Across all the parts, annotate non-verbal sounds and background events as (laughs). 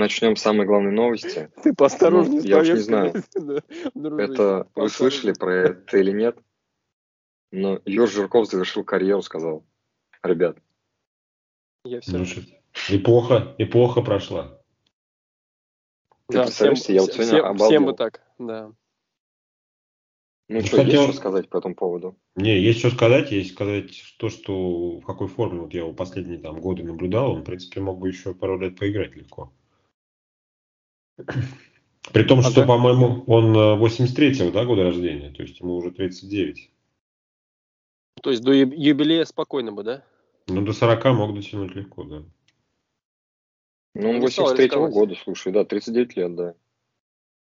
начнем с самой главной новости. Ты поосторожнее ну, Я уж не знаю, (laughs) это вы слышали про это или нет, но Юр Жирков завершил карьеру, сказал. Ребят. Я все... Неплохо, неплохо прошла. Ты да, всем, я вот сегодня всем, обалдел. Всем бы так, да. Ну, ну что, кстати, есть что сказать по этому поводу? Не, есть что сказать. Есть сказать то, что в какой форме вот я его последние там годы наблюдал, он, в принципе, мог бы еще пару лет поиграть легко. При том, что, да? по-моему, он 83-го э, да, года рождения, то есть ему уже 39. То есть до юбилея спокойно бы, да? Ну, до 40 мог дотянуть легко, да. Ну, он 83-го года, слушай, да, 39 лет, да.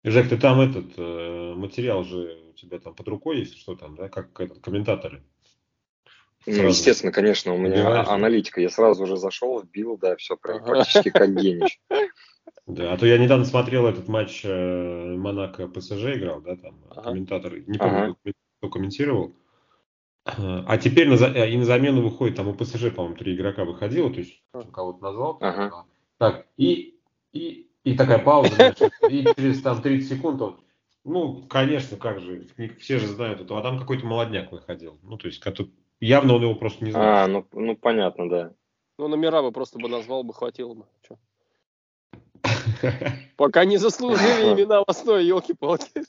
Жек, ты там этот э, материал же у тебя там под рукой есть, что там, да, как этот комментаторы? Ну, естественно, конечно, у меня Убиваешь, аналитика. Я сразу же зашел, вбил, да, все практически как гений. (laughs) Да, а то я недавно смотрел этот матч э, Монако ПСЖ играл, да, там ага. комментатор, не помню, ага. кто комментировал. (clears throat) А теперь на, э, и на замену выходит, там у ПСЖ, по-моему, три игрока выходило, то есть кого-то назвал. Ага. Так, и, и и такая пауза, значит, и через там 30 секунд он, ну, конечно, как же, все же знают а там какой-то молодняк выходил. Ну, то есть, который, явно он его просто не знает. А, ну, ну понятно, да. Ну, номера бы просто бы назвал бы, хватило бы. Че? (laughs) Пока не заслужили имена в основе, елки-палки.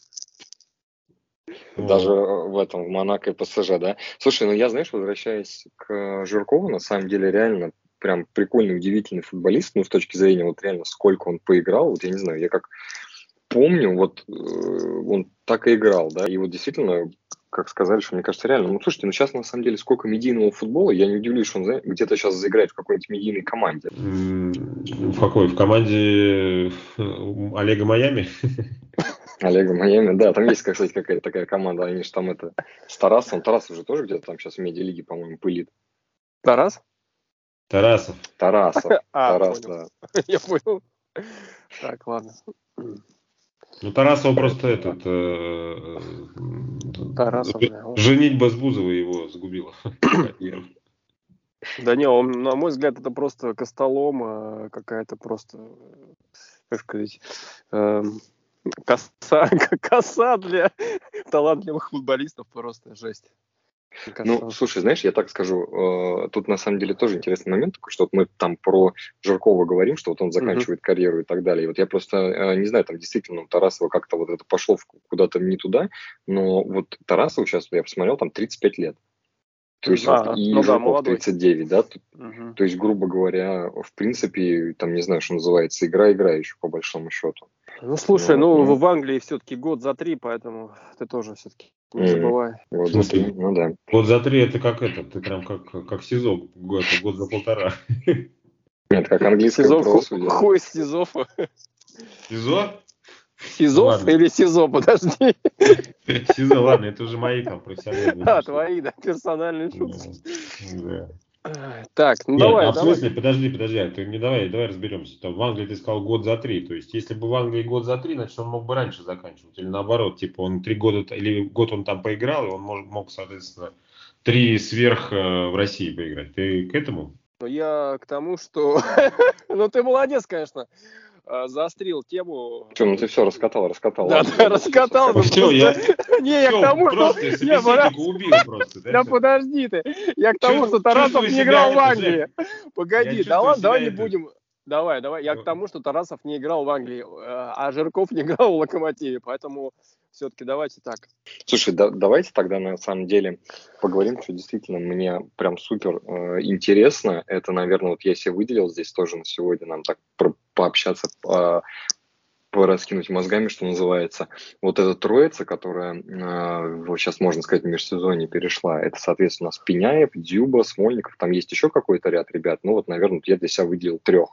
Даже в этом, в Монако и ПСЖ, да? Слушай, ну я, знаешь, возвращаясь к Жиркову, на самом деле реально прям прикольный, удивительный футболист, ну, с точки зрения вот реально, сколько он поиграл, вот я не знаю, я как помню, вот э, он так и играл, да, и вот действительно, как сказали, что мне кажется, реально, ну, слушайте, ну, сейчас на самом деле сколько медийного футбола, я не удивлюсь, что он где-то сейчас заиграет в какой-нибудь медийной команде. В какой? В команде э, Олега Майами? Олега Майами, да, там есть, кстати, какая-то такая команда, они же там это, с Тарасом, Тарас уже тоже где-то там сейчас в медиалиге, по-моему, пылит. Тарас? Тарасов. Тарасов. (laughs) А, Тарас, понял. да. (laughs) Я понял. Так, ладно. Ну, Тарасов просто этот... Э, Тарасов, да. Женитьба с Бузовой его сгубила. Да не, он, на мой взгляд, это просто костолом, какая-то просто, как сказать, э, коса, (laughs) коса для талантливых футболистов, просто жесть. Ну, слушай, знаешь, я так скажу, э, тут на самом деле тоже интересный момент, такой, что вот мы там про Жиркова говорим, что вот он заканчивает uh-huh. карьеру и так далее. И вот я просто э, не знаю, там действительно у Тарасова как-то вот это пошло куда-то не туда, но вот Тарасов сейчас, я посмотрел, там 35 лет. То есть а, и ну, да, 39, да? Угу. То есть, грубо говоря, в принципе, там, не знаю, что называется, игра играющая, по большому счету. Ну, слушай, ну, ну, ну в Англии все-таки год за три, поэтому ты тоже все-таки не забывай. Вот за три, ну да. Год за три это как это, ты прям как, как СИЗО, год, год за полтора. Нет, как английский Сизов, хуй с Сизофа. СИЗО? Сизов ладно. или СИЗО, подожди. СИЗО, ладно, это уже мои там профессиональные. А, твои, да, персональные шутки. Да. Так, ну Нет, давай, а в смысле, подожди, подожди, а ты не давай, давай разберемся. Там в Англии ты сказал год за три. То есть, если бы в Англии год за три, значит, он мог бы раньше заканчивать. Или наоборот, типа, он три года, или год он там поиграл, и он мог, мог соответственно, три сверх э, в России поиграть. Ты к этому? Ну, я к тому, что... (laughs) ну, ты молодец, конечно. Э, заострил тему. Что, ну ты все раскатал, раскатал. Да, да, раскатал. Ну, все, я... Не, я к тому, что... Не, убил просто. Да подожди ты. Я к тому, что Тарасов не играл в Англии. Погоди, да ладно, давай не будем... Давай, давай. Я к тому, что Тарасов не играл в Англии, э, а Жирков не играл в Локомотиве, поэтому все-таки давайте так. Слушай, да, давайте тогда на самом деле поговорим, что действительно мне прям супер э, интересно. Это, наверное, вот я себе выделил здесь тоже на сегодня нам так про, пообщаться, по, пораскинуть мозгами, что называется. Вот эта троица, которая э, вот сейчас, можно сказать, в межсезонье перешла, это, соответственно, Спиняев, Дюба, Смольников, там есть еще какой-то ряд ребят, ну вот, наверное, я для себя выделил трех.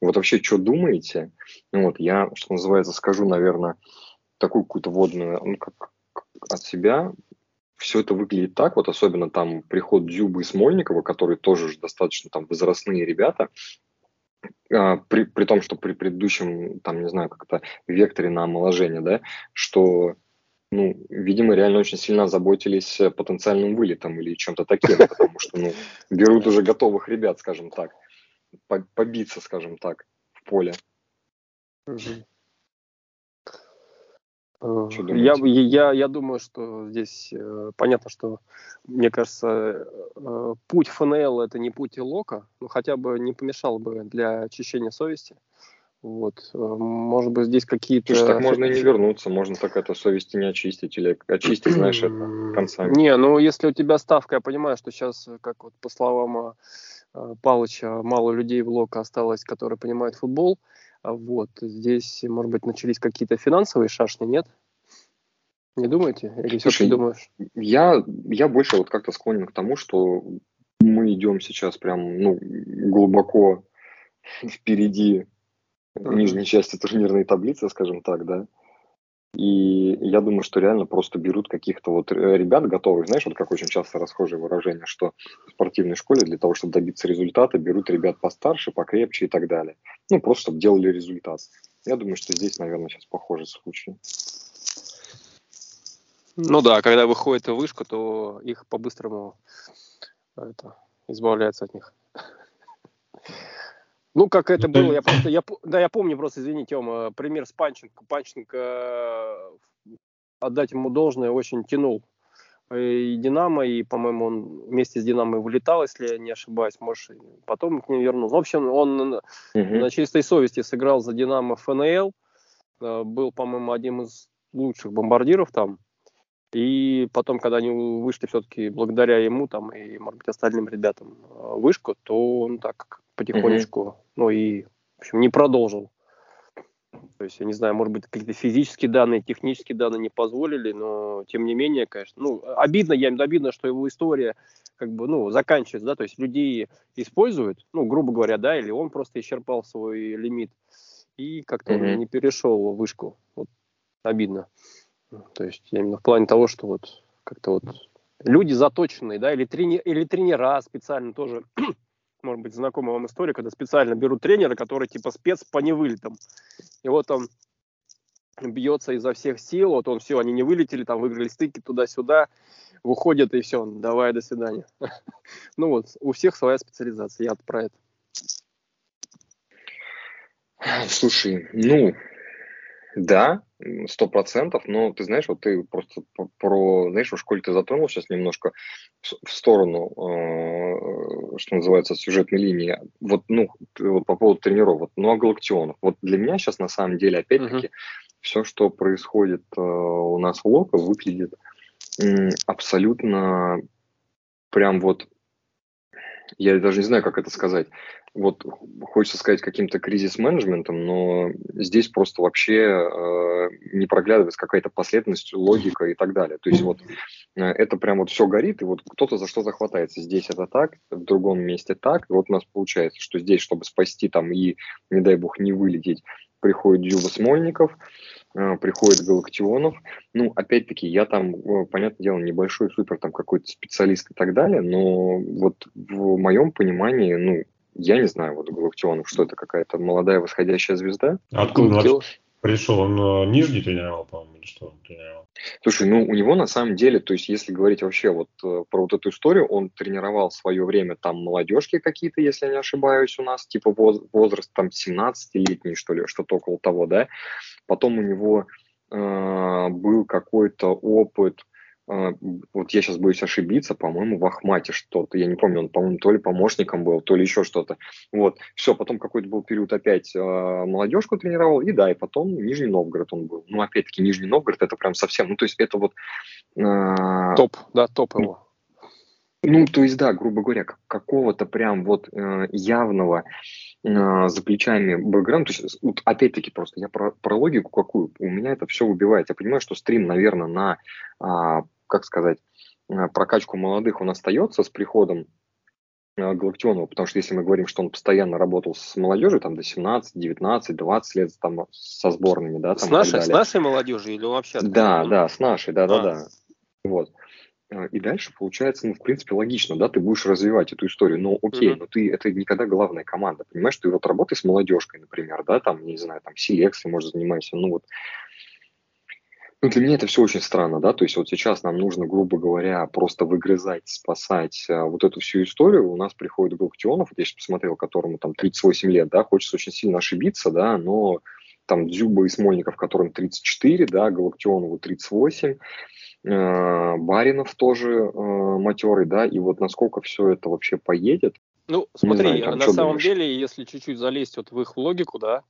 Вот вообще, что думаете? Ну, вот я, что называется, скажу, наверное, такую какую-то водную, ну, как, от себя, все это выглядит так, вот особенно там приход Дзюбы и Смольникова, которые тоже уже достаточно там возрастные ребята, а, при, при том, что при предыдущем, там, не знаю, как-то векторе на омоложение, да, что, ну, видимо, реально очень сильно заботились потенциальным вылетом или чем-то таким, потому что, ну, берут уже готовых ребят, скажем так, побиться, скажем так, в поле. Э, я, я, я думаю, что здесь э, понятно, что, мне кажется, э, путь ФНЛ это не путь Лока, но хотя бы не помешал бы для очищения совести. Вот. Э, может быть, здесь какие-то... Слушай, так можно и не вернуться, можно так это совести не очистить, или очистить, знаешь, это концами. Не, ну если у тебя ставка, я понимаю, что сейчас, как вот по словам Палыча, мало людей в Лока осталось, которые понимают футбол, вот, здесь, может быть, начались какие-то финансовые шашни, нет? Не думаете? Или Слушай, думаешь? Я, я больше вот как-то склонен к тому, что мы идем сейчас прям ну, глубоко впереди нижней части турнирной таблицы, скажем так, да. И я думаю, что реально просто берут каких-то вот э, ребят готовых, знаешь, вот как очень часто расхожее выражение, что в спортивной школе для того, чтобы добиться результата, берут ребят постарше, покрепче и так далее. Ну, просто чтобы делали результат. Я думаю, что здесь, наверное, сейчас похожий случай. Ну да, когда выходит вышка, то их по-быстрому это, избавляются от них. Ну, как это было, я просто, я, да, я помню просто, извини, Тёма, пример с Панченко. Панченко, э, отдать ему должное, очень тянул и Динамо, и, по-моему, он вместе с Динамо вылетал, если я не ошибаюсь, может, потом к ним вернулся. В общем, он угу. на чистой совести сыграл за Динамо ФНЛ, э, был, по-моему, одним из лучших бомбардиров там, и потом, когда они вышли все-таки благодаря ему там и, может быть, остальным ребятам э, вышку, то он так потихонечку, mm-hmm. ну и, в общем, не продолжил. То есть, я не знаю, может быть, какие-то физические данные, технические данные не позволили, но тем не менее, конечно, ну, обидно, я имею обидно, что его история как бы, ну, заканчивается, да, то есть людей используют, ну, грубо говоря, да, или он просто исчерпал свой лимит и как-то mm-hmm. он не перешел вышку. Вот обидно. То есть я именно в плане того, что вот как-то вот люди заточенные, да, или, трени, или тренера специально тоже, может быть, знакомая вам история, когда специально берут тренера, который типа спец по невылетам. И вот он бьется изо всех сил, вот он все, они не вылетели, там выиграли стыки туда-сюда, выходят и все, давай, до свидания. (laughs) ну вот, у всех своя специализация, я про это. Слушай, ну, да, сто процентов, но ты знаешь, вот ты просто про, знаешь, в школе ты затронул сейчас немножко в сторону, э, что называется, сюжетной линии. Вот, ну, вот по поводу тренировок, ну, а Галактионов. Вот для меня сейчас на самом деле, опять-таки, uh-huh. все, что происходит э, у нас в Локо, выглядит абсолютно прям вот я даже не знаю, как это сказать. Вот хочется сказать каким-то кризис-менеджментом, но здесь просто вообще э, не проглядывается какая-то последовательность, логика и так далее. То есть вот э, это прям вот все горит, и вот кто-то за что захватается. Здесь это так, в другом месте так. И вот у нас получается, что здесь, чтобы спасти там и, не дай бог, не вылететь, приходит Дзюба Смольников, э, приходит Галактионов. Ну, опять-таки, я там, э, понятное дело, небольшой супер там какой-то специалист и так далее, но вот в моем понимании, ну, я не знаю, вот Галактионов, что это какая-то молодая восходящая звезда. Откуда он пришел? Он э, нижний тренировал, по-моему, или что он тренировал? Слушай, ну у него на самом деле, то есть если говорить вообще вот э, про вот эту историю, он тренировал в свое время там молодежки какие-то, если я не ошибаюсь, у нас, типа воз, возраст там 17-летний, что ли, что-то около того, да. Потом у него э, был какой-то опыт, вот я сейчас боюсь ошибиться, по-моему, в Ахмате что-то, я не помню, он, по-моему, то ли помощником был, то ли еще что-то. Вот, все, потом какой-то был период опять э, молодежку тренировал, и да, и потом Нижний Новгород он был. Ну, опять-таки, Нижний Новгород это прям совсем, ну, то есть это вот... Э, топ, да, топ его. Ну, то есть, да, грубо говоря, какого-то прям вот э, явного э, за плечами бэкграунда, то есть, вот опять-таки просто я про, про логику какую, у меня это все убивает. Я понимаю, что стрим, наверное, на а, как сказать, э, прокачку молодых он остается с приходом э, Галактионова, потому что если мы говорим, что он постоянно работал с молодежью, там до 17, 19, 20 лет там со сборными, да, там с нашей, с нашей молодежью или вообще? Да, да, с нашей, да, да, да, вот. Э, и дальше получается, ну, в принципе, логично, да, ты будешь развивать эту историю, но окей, mm-hmm. но ты, это никогда главная команда, понимаешь, ты вот работай с молодежкой, например, да, там, не знаю, там, селекцией, может, занимайся, ну, вот, ну, для меня это все очень странно, да, то есть вот сейчас нам нужно, грубо говоря, просто выгрызать, спасать а, вот эту всю историю. У нас приходит Галактионов, вот я сейчас посмотрел, которому там 38 лет, да, хочется очень сильно ошибиться, да, но там Дзюба и Смольников, которым 34, да, Галактионову 38, э, Баринов тоже э, матерый, да, и вот насколько все это вообще поедет. Ну, смотри, знаю, на самом думаешь? деле, если чуть-чуть залезть вот в их логику, да,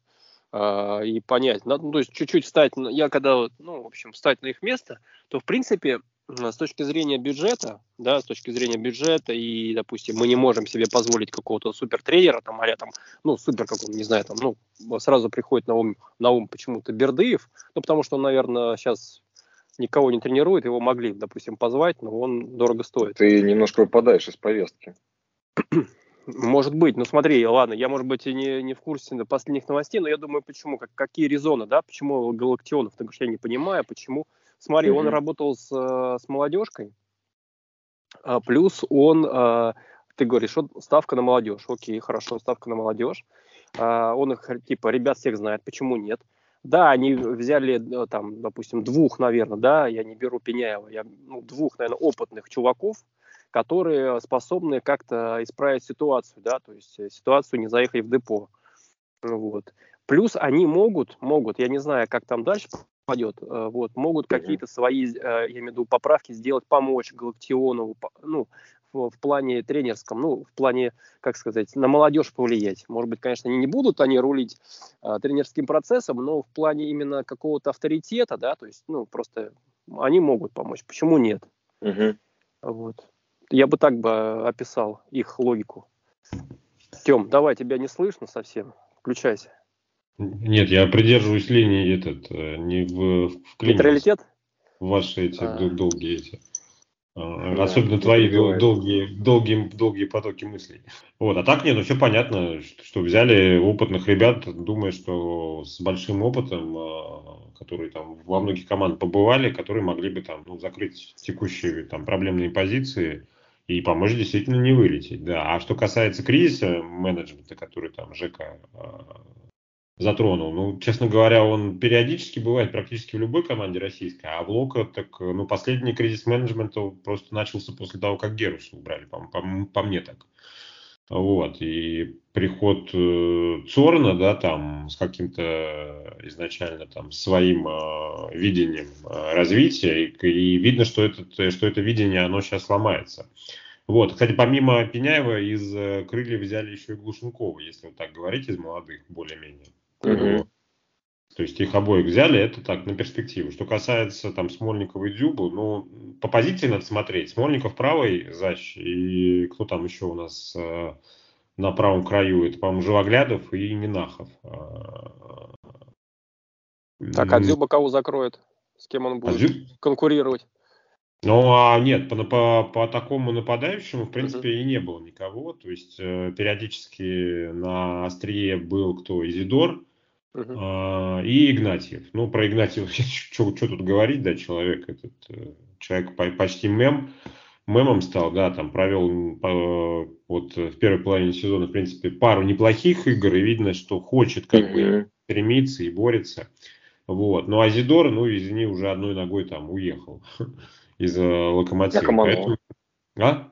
э, и понять, ну, то есть чуть-чуть встать, я когда, ну, в общем, встать на их место, то, в принципе, с точки зрения бюджета, да, с точки зрения бюджета, и, допустим, мы не можем себе позволить какого-то супер тренера, там, а там, ну, супер какого не знаю, там, ну, сразу приходит на ум, на ум почему-то Бердыев, ну, потому что он, наверное, сейчас никого не тренирует, его могли, допустим, позвать, но он дорого стоит. Ты немножко выпадаешь из повестки. (clears throat) Может быть, ну смотри, ладно, я, может быть, и не, не в курсе последних новостей, но я думаю, почему, как, какие резоны, да, почему Галактионов, потому что я не понимаю, почему Смотри, mm-hmm. он работал с, э, с молодежкой, а, плюс он, а, ты говоришь, вот ставка на молодежь. Окей, хорошо, ставка на молодежь. А, он их, типа, ребят всех знает, почему нет. Да, они взяли, э, там, допустим, двух, наверное, да, я не беру Пеняева, я, ну, двух, наверное, опытных чуваков, которые способны как-то исправить ситуацию, да, то есть э, ситуацию не заехали в депо. Вот. Плюс они могут, могут, я не знаю, как там дальше пойдет, э, вот, могут какие-то свои, э, я имею в виду, поправки сделать, помочь Галактионову, ну, в, плане тренерском, ну, в плане, как сказать, на молодежь повлиять. Может быть, конечно, они не будут они рулить а, тренерским процессом, но в плане именно какого-то авторитета, да, то есть, ну, просто они могут помочь. Почему нет? Угу. Вот. Я бы так бы описал их логику. Тем, давай, тебя не слышно совсем. Включайся. Нет, я придерживаюсь линии этот, э, не в, в климат. Нейтралитет? Ваши эти а. долгие эти. А, да, Особенно твои долгие, долгие, долгие потоки мыслей. Вот, а так нет, ну все понятно, что, что взяли опытных ребят, думая, что с большим опытом, а, которые там во многих командах побывали, которые могли бы там ну, закрыть текущие там проблемные позиции и помочь действительно не вылететь. Да. А что касается кризиса менеджмента, который там ЖК затронул. Ну, честно говоря, он периодически бывает практически в любой команде российской, а Блока, так, ну, последний кризис менеджмента просто начался после того, как Геруса убрали, по, по, по мне так. Вот, и приход э, Цорна, да, там, с каким-то изначально там своим э, видением э, развития, и, и видно, что, этот, что это видение, оно сейчас ломается. Вот, кстати, помимо Пеняева из э, крыльев взяли еще и Глушенкова, если вот так говорить, из молодых, более-менее. Угу. То есть их обоих взяли, это так, на перспективу. Что касается там Смольникова и Дзюбу, ну, по позиции надо смотреть. Смольников правый защ, и кто там еще у нас э, на правом краю, это, по-моему, Живоглядов и Нинахов. А, так, а Дзюба кого закроет? С кем он а будет а Дзюб... конкурировать? Ну, а нет, по, по, по такому нападающему, в принципе, uh-huh. и не было никого. То есть, э, периодически на острие был кто? Изидор, Uh-huh. и Игнатьев. Ну, про Игнатьева, (laughs) что тут говорить, да, человек этот, э, человек почти мем, мемом стал, да, там провел вот в первой половине сезона, в принципе, пару неплохих игр, и видно, что хочет как uh-huh. бы стремиться и борется. Вот. Ну, а Зидор, ну, извини, уже одной ногой там уехал (laughs) из Локомотива. Поэтому... А?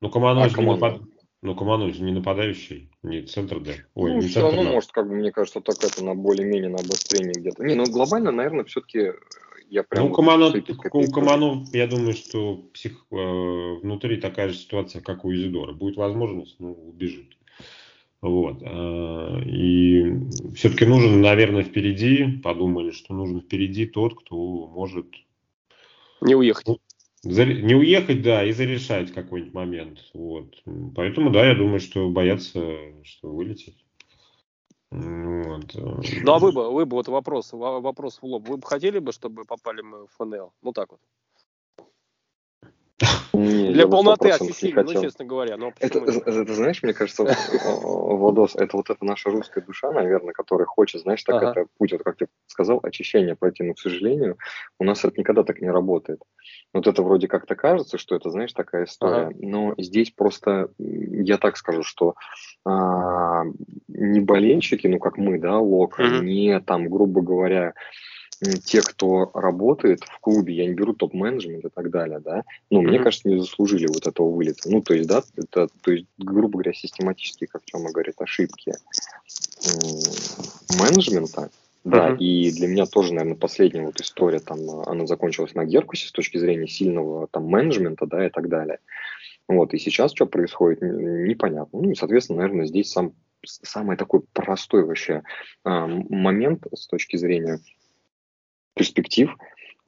Ну, Камано же не напад... Ну, Камано же не нападающий, не центр Д. Ой, ну, не все равно, да. может, как бы, мне кажется, так это на более-менее на обострение где-то. Не, ну, глобально, наверное, все-таки э, я прям... Ну, Камано, у Камано, я думаю, что псих, э, внутри такая же ситуация, как у Изидора. Будет возможность, ну, убежит. Вот. Э, и все-таки нужен, наверное, впереди, подумали, что нужен впереди тот, кто может... Не уехать. Не уехать, да, и зарешать какой-нибудь момент. Вот. Поэтому, да, я думаю, что боятся, что вылетит. Вот. Ну а вы бы, вы бы вот вопрос, вопрос в лоб, вы бы хотели бы, чтобы попали мы в ФНЛ? Ну так вот. Для полноты ощущений, ну, честно говоря. Но это, это, знаешь, мне кажется, Владос, это вот эта наша русская душа, наверное, которая хочет, знаешь, так ага. это путь, вот как ты сказал, очищение пройти, но, к сожалению, у нас это никогда так не работает. Вот это вроде как-то кажется, что это, знаешь, такая история, ага. но здесь просто, я так скажу, что а, не болельщики, ну, как мы, да, Лок, mm не там, грубо говоря, те, кто работает в клубе, я не беру топ-менеджмент и так далее, да, ну, mm-hmm. мне кажется, не заслужили вот этого вылета. Ну, то есть, да, это, то есть, грубо говоря, систематические, как Тёма говорит, ошибки менеджмента, Да, uh-huh. и для меня тоже, наверное, последняя вот история, там, она закончилась на Геркусе с точки зрения сильного там менеджмента, да, и так далее. Вот, и сейчас что происходит, непонятно. Ну, и, соответственно, наверное, здесь сам, самый такой простой вообще а, момент с точки зрения перспектив,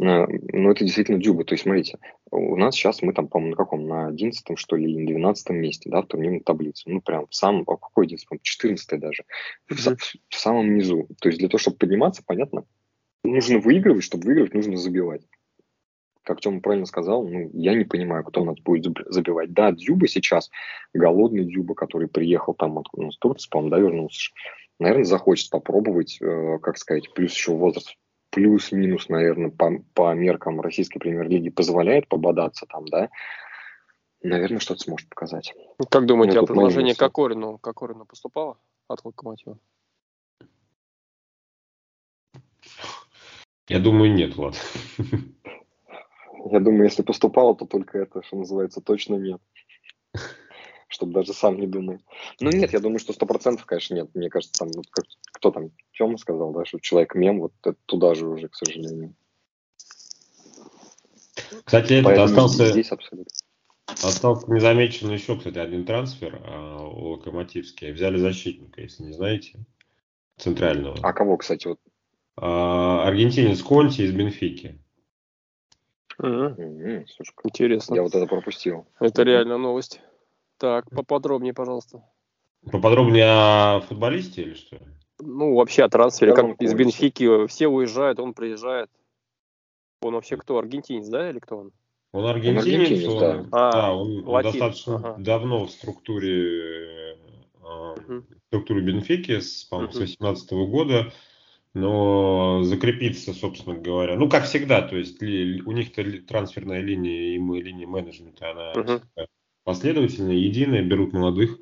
а, ну, это действительно Дюба. То есть, смотрите, у нас сейчас мы там, по-моему, на каком? На 11 что ли, или 12 месте, да, в турнирной таблице. Ну, прям в самом, а какой 11 14 даже. В, в, в самом низу. То есть, для того, чтобы подниматься, понятно, нужно выигрывать, чтобы выиграть, нужно забивать как Тёма правильно сказал, ну, я не понимаю, кто у нас будет забивать. Да, Дзюба сейчас, голодный Дзюба, который приехал там откуда, ну, с Турции, по-моему, да, вернулся, наверное, захочет попробовать, э, как сказать, плюс еще возраст плюс-минус, наверное, по, по меркам российской премьер-лиги позволяет пободаться там, да, наверное, что-то сможет показать. Как думаете, а предложение Кокорину, Кокорину поступало от Локомотива? Я думаю, нет, Влад. Я думаю, если поступало, то только это, что называется, точно нет. Чтобы даже сам не думал. Ну нет, я думаю, что сто процентов, конечно, нет. Мне кажется, там, вот как, кто там, Тёма сказал, да, что человек-мем, вот это туда же уже, к сожалению. Кстати, Поэтому остался, здесь абсолютно. остался незамечен еще, кстати, один трансфер а, локомотивский. Взяли защитника, если не знаете, центрального. А кого, кстати, вот? А, аргентинец Конти из Бенфики. Угу. Слушай, Интересно. Я вот это пропустил. Это реально новость. Так, поподробнее, пожалуйста. Поподробнее о футболисте или что? Ну, вообще о трансфере. Да, как из Бенфики все уезжают, он приезжает. Он вообще кто? Аргентинец, да, или кто он? Он аргентинец, он, аргентинец, он, да. А, да, он латин. достаточно ага. давно в структуре, э, структуре Бенфики, с, по-моему, с 18 года но закрепиться, собственно говоря, ну, как всегда, то есть ли, у них-то трансферная линия и мы, линия менеджмента, она uh-huh. Последовательная, единая, берут молодых,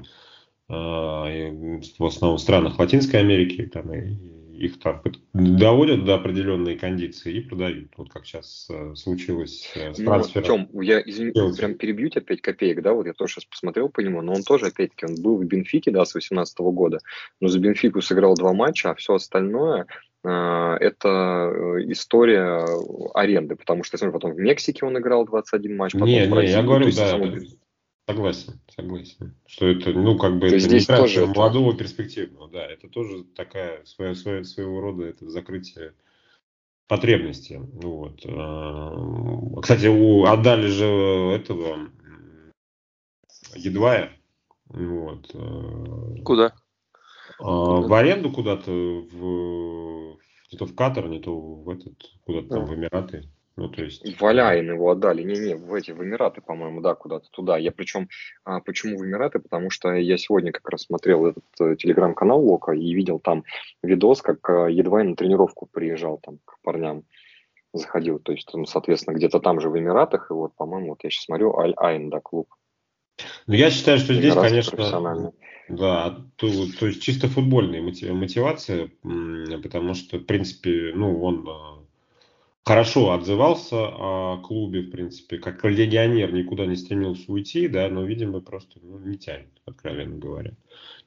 э, в основном в странах Латинской Америки, там, их так доводят до определенной кондиции и продают. Вот как сейчас э, случилось э, с ну, трансфером. Тем, я, извини, прям перебью тебя 5 копеек, да, вот я тоже сейчас посмотрел по нему, но он тоже, опять-таки, он был в Бенфике, да, с 18 года, но за Бенфику сыграл два матча, а все остальное э, это история аренды, потому что, я смотрю, потом в Мексике он играл 21 матч, потом не, в Бразилии. Не, я говорю, да, самому... Согласен, согласен. Что это, ну, как бы, То это здесь не тоже это... молодого перспективного, да, это тоже такая своя, своя, своего рода это закрытие потребности. Вот. А, кстати, у, отдали же этого Едвая. Вот. А, Куда? А, в аренду куда-то, в, не то в Катар, не то в этот, куда-то там в Эмираты. Ну, то есть... Валяин его отдали. Не-не, в эти, в Эмираты, по-моему, да, куда-то туда. Я причем, а, почему в Эмираты? Потому что я сегодня как раз смотрел этот э, телеграм-канал Лока и видел там видос, как э, едва на тренировку приезжал там к парням заходил. То есть, ну, соответственно, где-то там же в Эмиратах. И вот, по-моему, вот я сейчас смотрю, Аль-Айн, да, клуб. Ну, я считаю, что здесь, конечно, да, то, то есть чисто футбольная мотивация, потому что, в принципе, ну, он э, хорошо отзывался о клубе, в принципе, как легионер никуда не стремился уйти, да, но, видимо, просто ну, не тянет, откровенно говоря.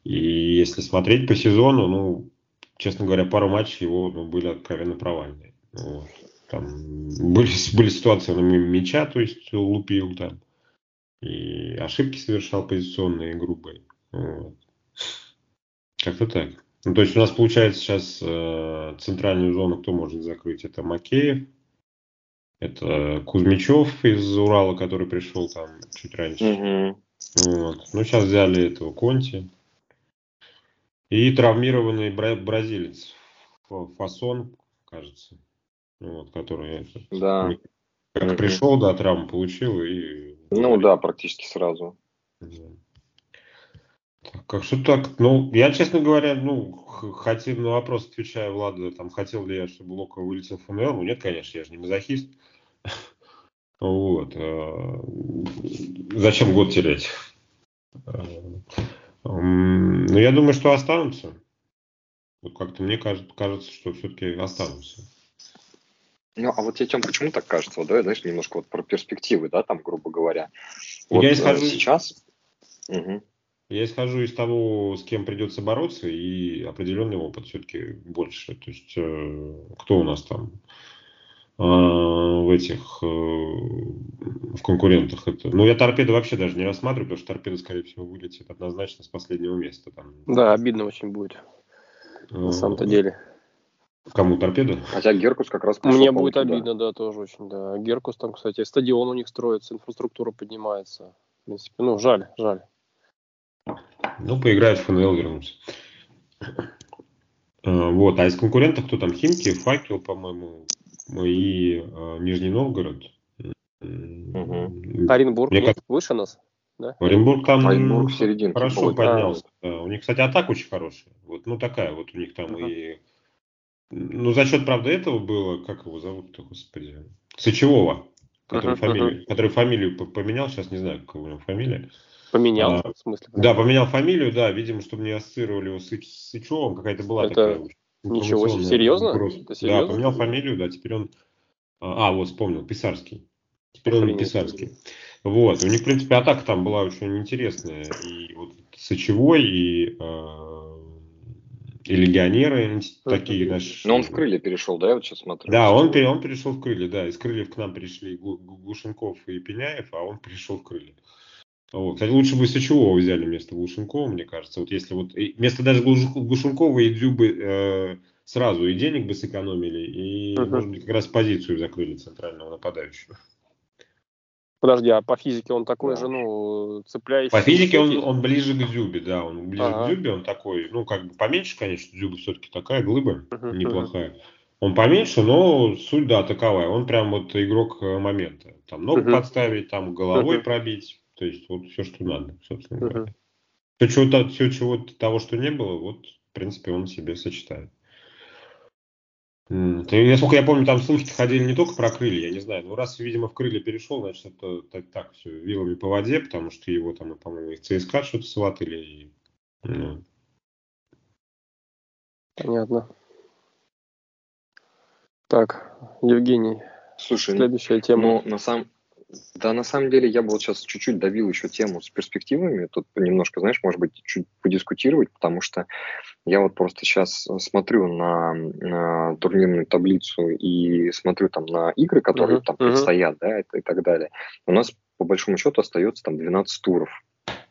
И если смотреть по сезону, ну, честно говоря, пару матчей его ну, были откровенно провальные. Вот. Там были, были ситуации, он мяча, то есть лупил там, и ошибки совершал позиционные грубые. Вот. Как-то так. Ну, то есть у нас получается сейчас э, центральную зону кто может закрыть? Это Макеев, это Кузьмичев из Урала, который пришел там чуть раньше. Угу. Вот. Ну, сейчас взяли этого Конти. И травмированный бра- бразилец Фасон, кажется, вот, который да. как угу. пришел, да, травму получил и... Ну да, практически сразу. Да. Как что так? Ну, я, честно говоря, ну, хотел на вопрос отвечаю, Влада, там, хотел ли я, чтобы Лока вылетел в ФНЛ? Ну, нет, конечно, я же не мазохист. Вот. Э, зачем год терять? Э, ну, я думаю, что останутся. Вот как-то мне кажется, кажется, что все-таки останутся. Ну, а вот тебе, Тем, почему так кажется? Вот давай, знаешь, немножко вот про перспективы, да, там, грубо говоря. Вот я исхожу... сейчас... Угу. Я исхожу из того, с кем придется бороться, и определенный опыт все-таки больше. То есть, э, кто у нас там э, в этих, э, в конкурентах? Это, ну, я торпеду вообще даже не рассматриваю, потому что торпеда, скорее всего, вылетит однозначно с последнего места. Там. Да, обидно очень будет. На самом-то деле. Кому торпеда? Хотя Геркус как раз Мне будет обидно, да, тоже очень, да. Геркус там, кстати, стадион у них строится, инфраструктура поднимается. В принципе, ну, жаль, жаль. Ну, поиграет в ФНЛ, вернуться. А, вот, а из конкурентов кто там? Химки, Факел, по-моему, и э, Нижний Новгород. Угу. Оренбург Мне как... выше нас? Да? Оренбург там Оренбург в серединке хорошо будет. поднялся. А, да. У них, кстати, атака очень хорошая. Вот, ну такая, вот у них там uh и ну, за счет, правда, этого было, как его зовут-то, господи, Сычевого, который, uh-huh, фамилию, uh-huh. который фамилию поменял, сейчас не знаю, какая у него фамилия. Поменял, а, в смысле? Да, поменял фамилию, да, видимо, чтобы не ассоциировали его с Сычевым, какая-то была Это... такая Ничего себе, серьезно? Это серьезно? Да, поменял фамилию, да, теперь он... А, вот, вспомнил, Писарский. Теперь Охренеть. он Писарский. Вот, у них, в принципе, атака там была очень интересная. И вот Сычевой, и э, и легионеры такие наши. Но он в крылья перешел, да, я вот сейчас смотрю. Да, он, он перешел в крылья, да, из крыльев к нам пришли Глушенков и Пеняев, а он перешел в крылья. Вот. Кстати, лучше бы Сычевого взяли вместо Глушенкова, мне кажется. Вот если вот вместо даже Глушенкова и Дзюбы э, сразу и денег бы сэкономили, и, uh-huh. может быть, как раз позицию закрыли центрального нападающего. Подожди, а по физике он такой да. же, ну, цепляющий? По физике он, он ближе к Дзюбе, да, он ближе ага. к Дзюбе, он такой, ну, как бы поменьше, конечно, Дзюба все-таки такая глыба, uh-huh, неплохая. Он поменьше, но суть, да, таковая. Он прям вот игрок э, момента. Там ногу uh-huh. подставить, там головой uh-huh. пробить. То есть вот все, что надо, собственно говоря. Uh-huh. Все, чего, все чего того, что не было, вот, в принципе, он себе сочетает. Насколько я помню, там слухи ходили не только про крылья, я не знаю. Ну, раз, видимо, в крылья перешел, значит, это так, так все, вилами по воде, потому что его там, по-моему, их ЦСКА что-то сватали. И, ну. Понятно. Так, Евгений, Слушай, следующая тема. Ну, на самом, да, на самом деле я бы вот сейчас чуть-чуть давил еще тему с перспективами. Тут немножко, знаешь, может быть, чуть подискутировать, потому что я вот просто сейчас смотрю на, на турнирную таблицу и смотрю там на игры, которые uh-huh, там uh-huh. предстоят, да, и, и так далее. У нас по большому счету остается там 12 туров.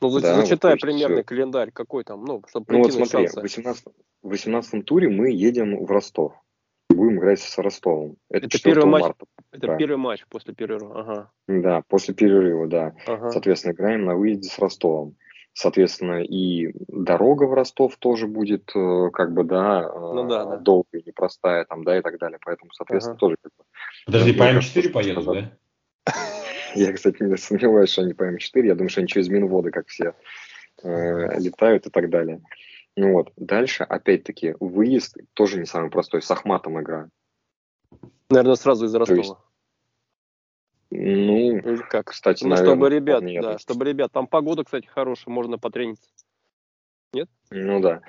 Ну, да, зачитай вот, примерный все. календарь, какой там, ну, чтобы Ну, вот смотри, в 18, в 18 туре мы едем в Ростов будем играть с Ростовом. Это, это первый матч. Марта. Это да. первый матч после перерыва. Ага. Да, после перерыва, да. Ага. Соответственно, играем на выезде с Ростовом. Соответственно, и дорога в Ростов тоже будет, э, как бы, да, э, ну, да, да. долгая, непростая, там, да, и так далее. Поэтому, соответственно, ага. тоже как бы. Подожди, по М4 поедут, да? (laughs) Я, кстати, не сомневаюсь, что они по М4. Я думаю, что они через Минводы, как все, э, летают и так далее. Ну вот, дальше, опять-таки, выезд тоже не самый простой, с Ахматом игра. Наверное, сразу из Ростова. Есть, ну, Или как? Кстати, ну, наверное, чтобы ребят, нет. да, чтобы ребят, там погода, кстати, хорошая, можно потрениться. Нет? Ну да.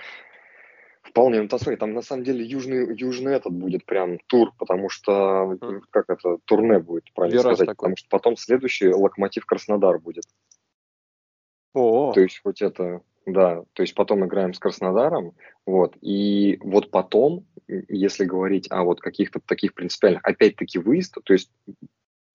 Вполне, ну, посмотри, там на самом деле южный, южный этот будет прям тур, потому что, mm. как это, турне будет, правильно Вираж сказать, такой. потому что потом следующий Локомотив Краснодар будет. О, То есть хоть это, да, то есть потом играем с Краснодаром, вот, и вот потом, если говорить о вот каких-то таких принципиальных, опять-таки выезд, то есть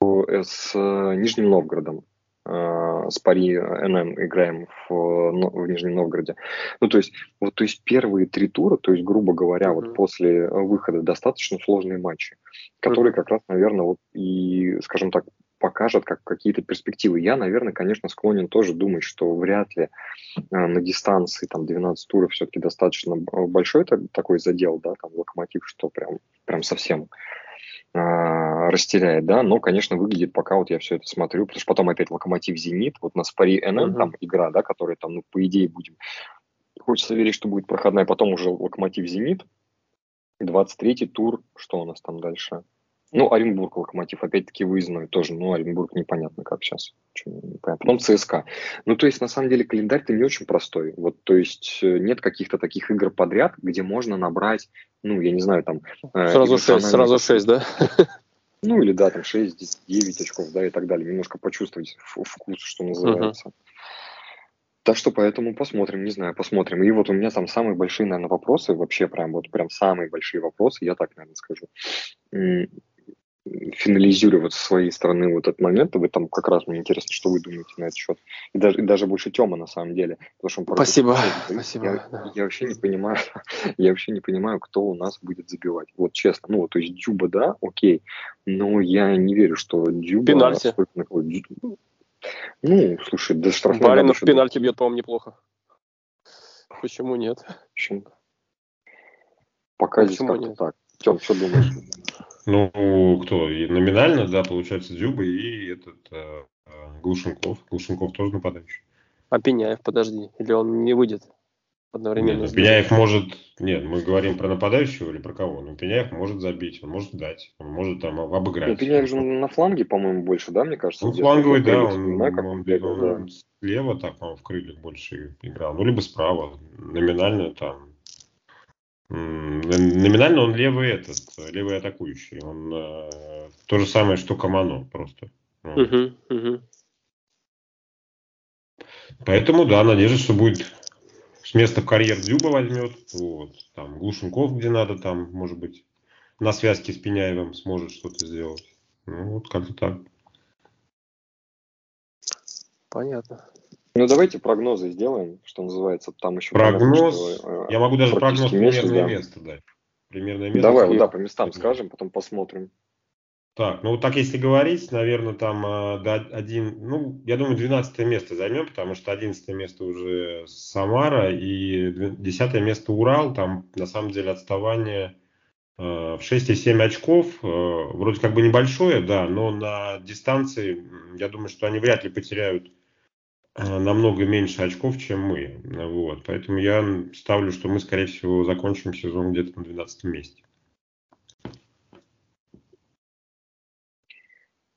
э, с Нижним Новгородом, э, с Пари НМ играем в, в Нижнем Новгороде. Ну, то есть, вот, то есть первые три тура, то есть, грубо говоря, mm-hmm. вот после выхода достаточно сложные матчи, которые mm-hmm. как раз, наверное, вот и, скажем так, покажет как какие-то перспективы. Я, наверное, конечно, склонен тоже думать, что вряд ли э, на дистанции там 12 туров все-таки достаточно большой такой задел, да, там локомотив, что прям, прям совсем э, растеряет, да, но, конечно, выглядит, пока вот я все это смотрю, потому что потом опять Локомотив Зенит, вот на Спари НН uh-huh. там игра, да, которая там, ну, по идее будем, хочется верить, что будет проходная, потом уже Локомотив Зенит, 23-й тур, что у нас там дальше? Ну, Оренбург, Локомотив, опять-таки выездной тоже. Ну, Оренбург непонятно как сейчас. Потом ЦСКА. Ну, то есть, на самом деле, календарь-то не очень простой. Вот, то есть, э, нет каких-то таких игр подряд, где можно набрать, ну, я не знаю, там... Э, сразу 6, сразу 6, да? (laughs) Ну, или, да, там 6, 9 очков, да, и так далее. Немножко почувствовать вкус, что называется. Uh-huh. Так что поэтому посмотрим, не знаю, посмотрим. И вот у меня там самые большие, наверное, вопросы, вообще прям вот прям самые большие вопросы, я так, наверное, скажу финализировать со своей стороны вот этот момент, вы там как раз мне интересно, что вы думаете на этот счет. И даже, и даже больше Тёма на самом деле. Потому что он Спасибо. (laughs) Спасибо. Я, да. я вообще не понимаю, (laughs) я вообще не понимаю, кто у нас будет забивать. Вот честно. Ну, то есть Дюба, да, окей, но я не верю, что Дюба... Пенальти. Ну, слушай, да штрафной... Баринов пенальти бьет, по-моему, неплохо. Почему нет? Почему? Пока Почему здесь как-то так. Тём, что думаешь? Ну, кто? И номинально, да, получается Дзюба и этот э, э, Глушенков. Глушенков тоже нападающий. А Пеняев, подожди, или он не выйдет одновременно? Нет, ну, Пеняев может... Нет, мы говорим про нападающего или про кого? Ну, Пеняев может забить, он может дать, он может там обыграть. Ну, Пеняев же на фланге, по-моему, больше, да, мне кажется? Ну, фланговый, да, он, он, он, бегал, он да. слева так, по-моему, в крыльях больше играл. Ну, либо справа, номинально там Номинально он левый этот, левый атакующий. Он э, то же самое, что Камано просто. Угу, угу. Поэтому, да, надежда, что будет с места в карьер Дзюба возьмет. Вот. Там Глушенков, где надо, там, может быть, на связке с Пеняевым сможет что-то сделать. Ну, вот как-то так. Понятно. Ну, давайте прогнозы сделаем, что называется. Там еще прогноз. Понятно, что, э, я могу даже прогноз примерное да. место дать. Примерное место. Давай, вот, да, по местам скажем, потом посмотрим. Так, ну вот так если говорить, наверное, там э, один, ну, я думаю, 12 место займем, потому что 11 место уже Самара и 10 место Урал, там на самом деле отставание э, в 6,7 очков, э, вроде как бы небольшое, да, но на дистанции, я думаю, что они вряд ли потеряют намного меньше очков, чем мы. Вот. Поэтому я ставлю, что мы, скорее всего, закончим сезон где-то на 12 месте.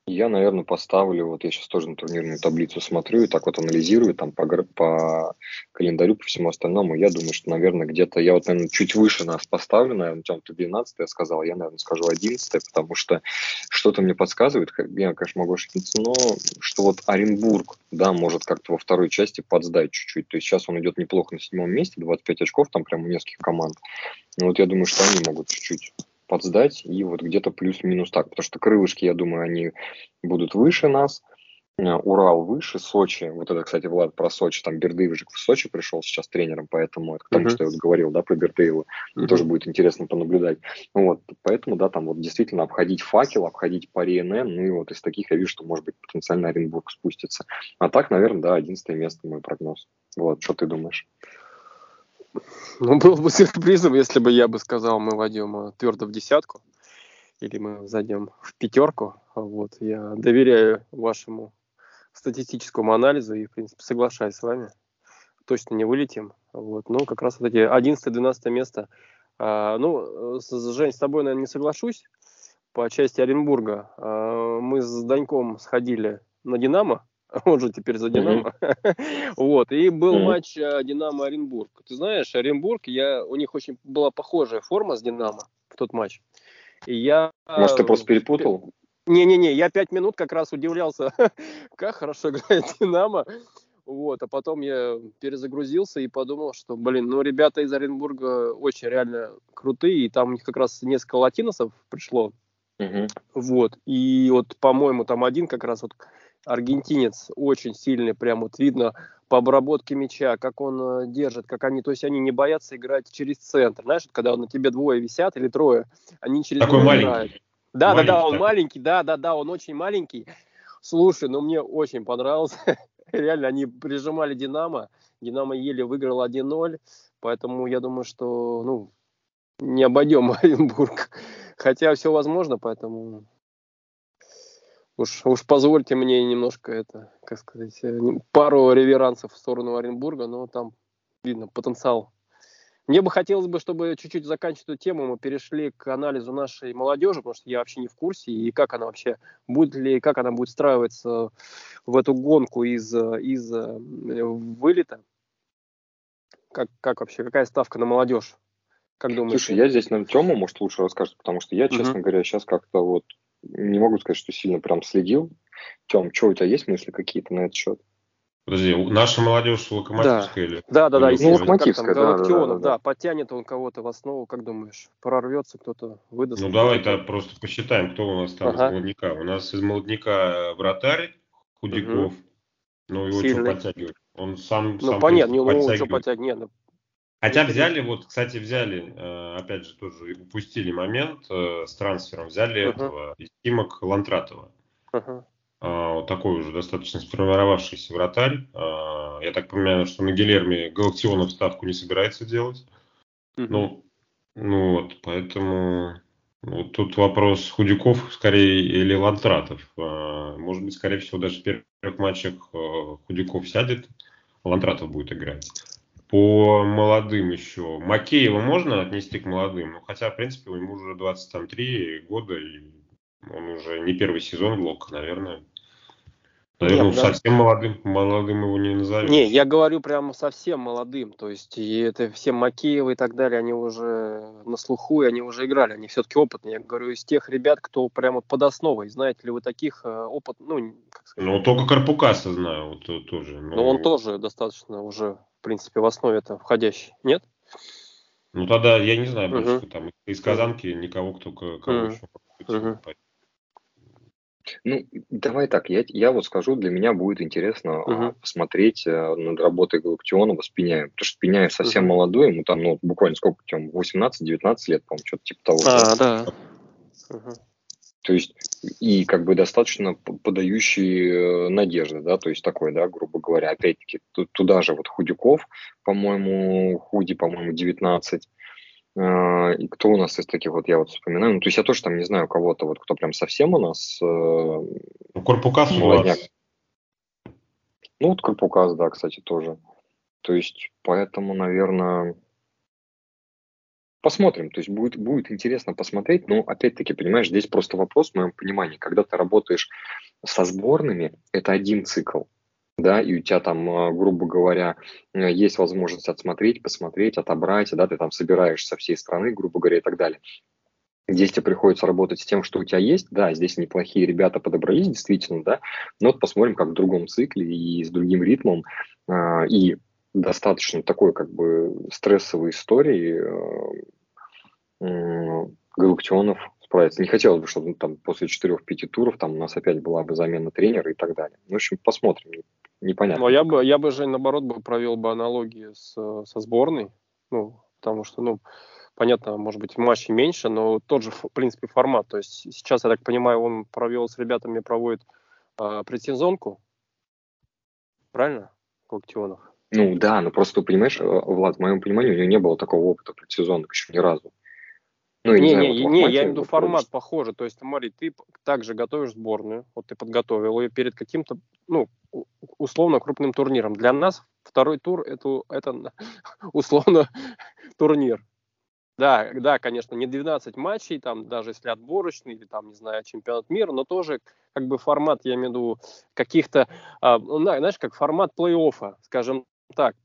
Я, наверное, поставлю, вот я сейчас тоже на турнирную таблицу смотрю и так вот анализирую там по, по календарю, по всему остальному. Я думаю, что, наверное, где-то я вот, наверное, чуть выше нас поставлю, наверное, Тем, ты 12 я сказал, я, наверное, скажу 11 потому что что-то мне подсказывает, я, конечно, могу ошибиться, но что вот Оренбург, да, может как-то во второй части подсдать чуть-чуть. То есть сейчас он идет неплохо на седьмом месте, 25 очков там прямо у нескольких команд. Но вот я думаю, что они могут чуть-чуть подсдать и вот где-то плюс-минус так, потому что крылышки, я думаю, они будут выше нас, э, Урал выше, Сочи, вот это, кстати, Влад про Сочи, там Бердыевжик в Сочи пришел сейчас тренером, поэтому это к тому, uh-huh. что я вот говорил, да, про Бердыева, uh-huh. тоже будет интересно понаблюдать. Вот, поэтому, да, там вот действительно обходить факел, обходить по РНН, ну и вот из таких я вижу, что, может быть, потенциально Оренбург спустится. А так, наверное, да, 11 место мой прогноз. Вот, что ты думаешь? Ну, было бы сюрпризом, если бы я бы сказал, мы войдем э, твердо в десятку, или мы зайдем в пятерку. Вот, я доверяю вашему статистическому анализу и, в принципе, соглашаюсь с вами. Точно не вылетим. Вот, ну, как раз вот эти 11-12 место. А, ну, с, Жень, с тобой, наверное, не соглашусь по части Оренбурга. А, мы с Даньком сходили на «Динамо», (laughs) он же теперь за Динамо. (laughs) вот, и был матч э, Динамо-Оренбург. Ты знаешь, Оренбург, я, у них очень была похожая форма с Динамо в тот матч. И я... Может, ты просто перепутал? Не-не-не, я пять минут как раз удивлялся, (laughs) как хорошо играет Динамо. Вот, а потом я перезагрузился и подумал, что, блин, ну ребята из Оренбурга очень реально крутые, и там у них как раз несколько латиносов пришло. Угу. Вот, и вот, по-моему, там один как раз вот аргентинец очень сильный, прям вот видно по обработке мяча, как он э, держит, как они, то есть они не боятся играть через центр. Знаешь, когда на тебе двое висят или трое, они через Такой маленький. играют. Да, маленький, да, да, он маленький, да, да, да, он очень маленький. Слушай, ну мне очень понравился. (laughs) Реально, они прижимали Динамо. Динамо еле выиграл 1-0. Поэтому я думаю, что ну, не обойдем (laughs) Оренбург. Хотя все возможно, поэтому Уж, уж позвольте мне немножко это, как сказать, э, пару реверансов в сторону Оренбурга, но там видно потенциал. Мне бы хотелось бы, чтобы чуть-чуть заканчивать эту тему, мы перешли к анализу нашей молодежи, потому что я вообще не в курсе, и как она вообще, будет ли, как она будет встраиваться в эту гонку из, из э, вылета. Как, как вообще, какая ставка на молодежь? Как думаешь? Слушай, я здесь, наверное, Тёма, может, лучше расскажет, потому что я, честно uh-huh. говоря, сейчас как-то вот не могу сказать, что сильно прям следил. Тем, что у тебя есть мысли какие-то на этот счет? Подожди, наша молодежь локомотивская да. или? Да, да, да, ну, локомотивская, да, Галактионов, да, да, да. Подтянет он кого-то в основу, как думаешь, прорвется кто-то, выдаст? Ну, давай то просто посчитаем, кто у нас там ага. из молодняка. У нас из молодняка вратарь Худяков, угу. ну, его Сильный. что подтягивать? Он сам, ну, сам понятно, ну, что подтягивать, нет, Хотя взяли, вот, кстати, взяли, э, опять же, тоже упустили момент э, с трансфером, взяли uh-huh. этого Тима Лантратова. Uh-huh. Вот такой уже достаточно сформировавшийся вратарь. А, я так понимаю, что на Гилерме Галактионов ставку не собирается делать. Uh-huh. Ну, ну вот, поэтому вот тут вопрос Худяков скорее или Лантратов. А, может быть, скорее всего, даже в первых матчах э, Худяков сядет, Лантратов будет играть. По молодым еще. Макеева можно отнести к молодым, ну, хотя, в принципе, ему уже 23 года, и он уже не первый сезон Лока, наверное. Наверное, Нет, да. совсем молодым, молодым его не назовешь. Не, я говорю прямо совсем молодым. То есть, и это все Макеевы и так далее, они уже на слуху, и они уже играли. Они все-таки опытные. Я говорю, из тех ребят, кто прямо под основой. Знаете ли вы таких э, опыт, ну, как сказать? Ну, только Карпукаса знаю, вот, тоже. Но... но он тоже достаточно уже принципе, в основе это входящий, нет? Ну тогда я не знаю больше, uh-huh. там из Казанки никого, кто кого uh-huh. еще uh-huh. Ну, давай так, я, я вот скажу, для меня будет интересно uh-huh. посмотреть э, над работой Галактионова с Пеняем, потому что Пеняев совсем uh-huh. молодой, ему там, ну, буквально сколько, там, 18-19 лет, по-моему, что-то типа того. А, да. Uh-huh. То есть и как бы достаточно подающий э, надежды, да, то есть такой, да, грубо говоря, опять-таки туда же вот Худяков, по-моему, Худи, по-моему, 19, а, и кто у нас из таких вот, я вот вспоминаю, ну, то есть я тоже там не знаю кого-то, вот кто прям совсем у нас... Э, ну, Корпукас молодняк. Ну, вот Корпукас, да, кстати, тоже. То есть, поэтому, наверное, Посмотрим, то есть будет, будет интересно посмотреть, но опять-таки, понимаешь, здесь просто вопрос в моем понимании, когда ты работаешь со сборными, это один цикл, да, и у тебя там, а, грубо говоря, э, есть возможность отсмотреть, посмотреть, отобрать, да, ты там собираешь со всей страны, грубо говоря, и так далее. Здесь тебе приходится работать с тем, что у тебя есть. Да, здесь неплохие ребята подобрались, действительно, да. Но вот посмотрим, как в другом цикле и с другим ритмом. А, и достаточно такой как бы стрессовой истории э, Галактионов справится. Не хотелось бы, чтобы там после 4-5 туров там у нас опять была бы замена тренера и так далее. Ну, в общем, посмотрим. Непонятно. Но я бы, я бы же, наоборот, бы провел бы аналогии с, со сборной. Ну, потому что, ну, понятно, может быть, матчей меньше, но тот же, в принципе, формат. То есть сейчас, я так понимаю, он провел с ребятами, проводит э, предсезонку. Правильно, Галактионов? Ну да, но просто, понимаешь, э, Влад, в моем понимании, у него не было такого опыта предсезонных еще ни разу. Ну, не, не, знаю, не, вот не, я имею в виду формат похожий. То есть, смотри, ты также готовишь сборную, вот ты подготовил ее перед каким-то, ну, условно крупным турниром. Для нас второй тур это, это (laughs) условно (laughs) турнир. Да, да, конечно, не 12 матчей, там, даже если отборочный, или там, не знаю, чемпионат мира, но тоже как бы формат, я имею в виду, каких-то, ну, знаешь, как формат плей-оффа, скажем так.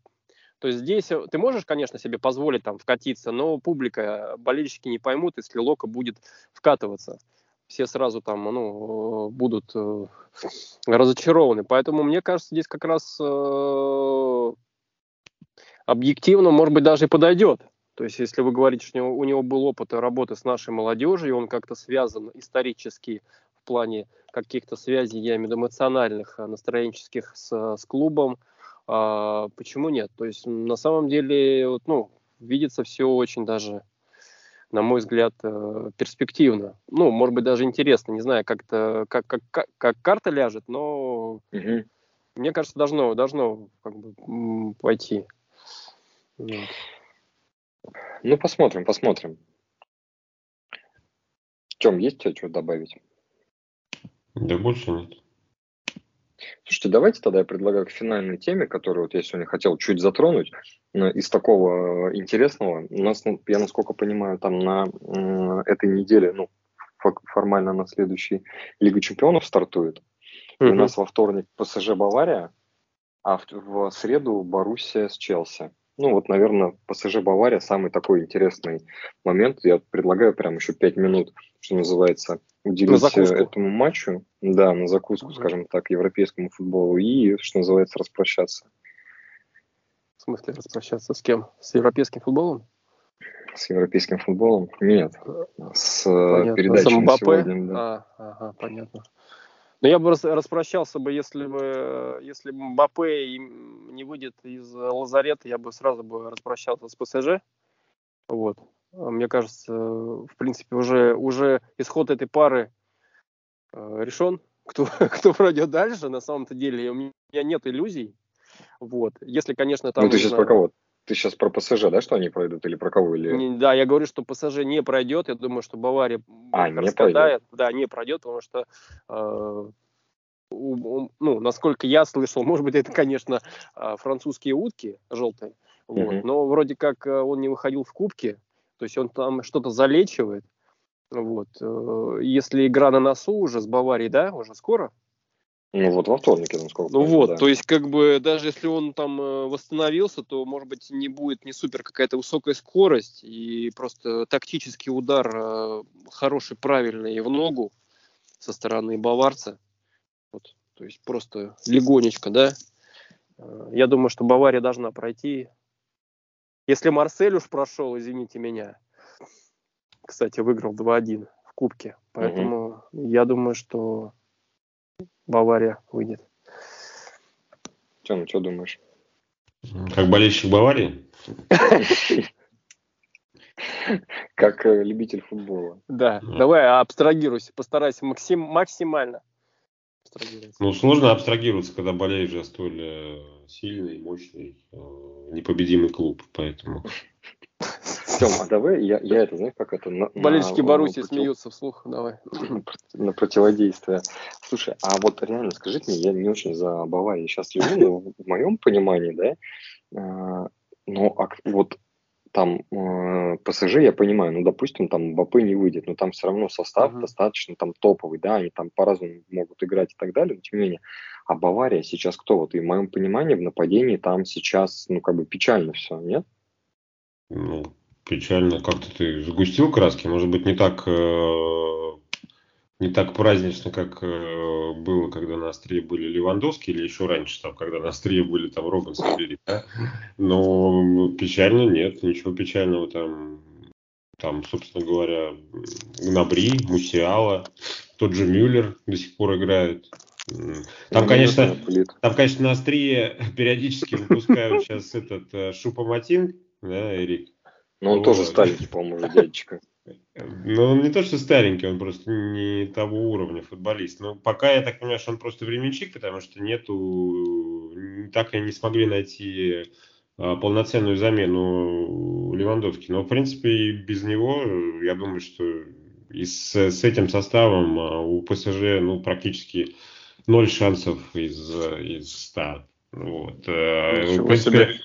То есть здесь э, ты можешь, конечно, себе позволить там вкатиться, но публика, болельщики не поймут, если Лока будет вкатываться. Все сразу там, ну, будут э, разочарованы. Поэтому мне кажется, здесь как раз э, объективно, может быть, даже и подойдет. То есть, если вы говорите, что у него, был опыт работы с нашей молодежью, и он как-то связан исторически в плане каких-то связей, я имею в виду эмоциональных, э, настроенческих с, с клубом, а, почему нет? То есть на самом деле, вот, ну, видится все очень даже, на мой взгляд, э, перспективно. Ну, может быть, даже интересно. Не знаю, как это, как, как, как, как карта ляжет, но угу. мне кажется, должно, должно как бы пойти. Вот. Ну, посмотрим, посмотрим. Тем, есть тебе что добавить? Да больше нет. Слушайте, давайте тогда я предлагаю к финальной теме, которую вот я сегодня хотел чуть затронуть, э, из такого э, интересного. У нас, ну, я насколько понимаю, там на этой неделе, ну, формально на следующей Лига Чемпионов стартует. Mm-hmm. У нас во вторник ПСЖ Бавария, а в, в среду Боруссия с Челси. Ну вот, наверное, ПСЖ Бавария самый такой интересный момент. Я предлагаю прям еще пять минут, что называется, уделить этому матчу. Да, на закуску, угу. скажем так, европейскому футболу и, что называется, распрощаться. В смысле распрощаться с кем? С европейским футболом? С европейским футболом? Нет. С понятно. передачей на сегодня. Да. А, ага, понятно. Но я бы распрощался бы, если бы, если бы Мбаппе не выйдет из лазарета, я бы сразу бы распрощался с ПСЖ. Вот. А мне кажется, в принципе, уже, уже исход этой пары э, решен. (laughs) Кто, кто пройдет дальше, на самом-то деле, у меня нет иллюзий. Вот. Если, конечно, там... Ну, ты сейчас про кого? Ты сейчас про ПСЖ, да, что они пройдут, или про кого? Или... Не, да, я говорю, что ПСЖ не пройдет. Я думаю, что Бавария а, не пройдет. Да, не пройдет, потому что, э, у, у, ну, насколько я слышал, (laughs) может быть, это, конечно, э, французские утки желтые, вот, угу. но вроде как э, он не выходил в кубке, то есть он там что-то залечивает. Вот. Э, если игра на носу уже с Баварией, да, уже скоро, ну вот во вторник, Ну помню, вот, да. то есть как бы даже если он там э, восстановился, то может быть не будет не супер какая-то высокая скорость и просто тактический удар э, хороший, правильный в ногу со стороны баварца. Вот, то есть просто легонечко, да. Я думаю, что Бавария должна пройти. Если Марсель уж прошел, извините меня, кстати, выиграл 2-1 в Кубке. Поэтому угу. я думаю, что Бавария выйдет. Тём, что думаешь? Как болельщик Баварии? Как э, любитель футбола. Да, давай абстрагируйся, постарайся максим, максимально Ну, сложно абстрагироваться, когда болеешь за столь э, сильный, мощный, э, непобедимый клуб, поэтому... Тем, а давай, я, я это, знаешь, как это... На, Болельщики на, Баруси против... смеются вслух, давай. (clears throat) На противодействие. Слушай, а вот реально, скажите мне, я не очень за Баварию сейчас слежу, но в моем понимании, да, э, ну, а вот там э, ПСЖ, я понимаю, ну, допустим, там БП не выйдет, но там все равно состав uh-huh. достаточно там топовый, да, они там по-разному могут играть и так далее, но тем не менее. А Бавария сейчас кто? Вот и в моем понимании в нападении там сейчас, ну, как бы печально все, нет? Ну, печально. Как-то ты сгустил краски. Может быть, не так, э, не так празднично, как э, было, когда на острие были Левандовский, или еще раньше, там, когда на острие были там Робин Сабери. Да? Но печально нет, ничего печального там. Там, собственно говоря, Гнабри, Мусиала, тот же Мюллер до сих пор играет. Там, конечно, там, конечно, на острие (laughs) периодически выпускают сейчас этот э, Шупоматин, да, Эрик? Ну, он вот. тоже старенький, по-моему, дядечка. Ну, он не то, что старенький, он просто не того уровня футболист. Но пока я так понимаю, что он просто временщик, потому что нету, так и не смогли найти а, полноценную замену Левандовски. Но, в принципе, и без него, я думаю, что и с, с этим составом а, у ПСЖ ну, практически ноль шансов из, из 100. Вот. Э, в принципе,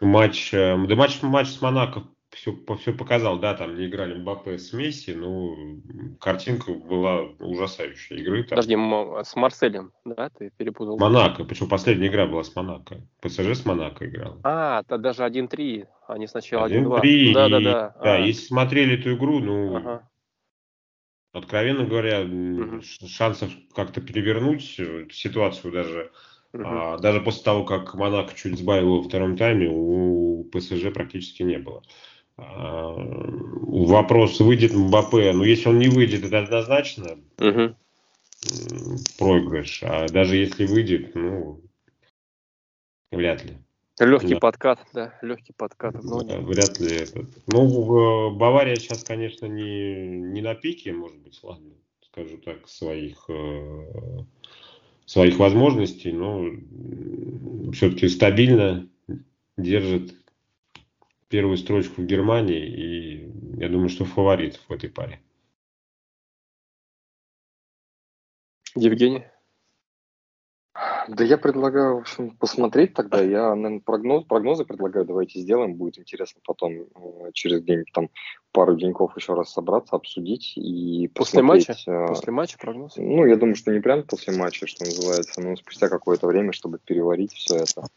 матч, э, да матч, матч с Монако все, все показал, да, там не играли Мбаппе с Месси, ну, картинка была ужасающая игры. Там. Подожди, с Марселем, да, ты перепутал? Монако, причем последняя игра была с Монако. ПСЖ с Монако играл. А, то даже 1-3, а не сначала 1-2. 1-3, да, да, да. Да, а. если смотрели эту игру, ну, ага. откровенно говоря, угу. шансов как-то перевернуть ситуацию даже Uh-huh. А, даже после того, как Монако чуть сбавил во втором тайме, у ПСЖ практически не было. А, вопрос, выйдет Мбаппе. Ну, если он не выйдет, это однозначно угу. проигрыш. А даже если выйдет, ну, вряд ли. Легкий да. подкат, да, легкий подкат. Да, вряд ли этот. Ну, Бавария сейчас, конечно, не, не на пике, может быть, ладно, скажу так, своих, э, своих возможностей, но все-таки стабильно держит первую строчку в Германии, и я думаю, что фаворит в этой паре. Евгений? Да я предлагаю, в общем, посмотреть тогда. Я, наверное, прогноз, прогнозы предлагаю, давайте сделаем. Будет интересно потом э, через день, там, пару деньков еще раз собраться, обсудить и После матча? Э, после матча прогноз? Ну, я думаю, что не прямо после матча, что называется, но спустя какое-то время, чтобы переварить все это.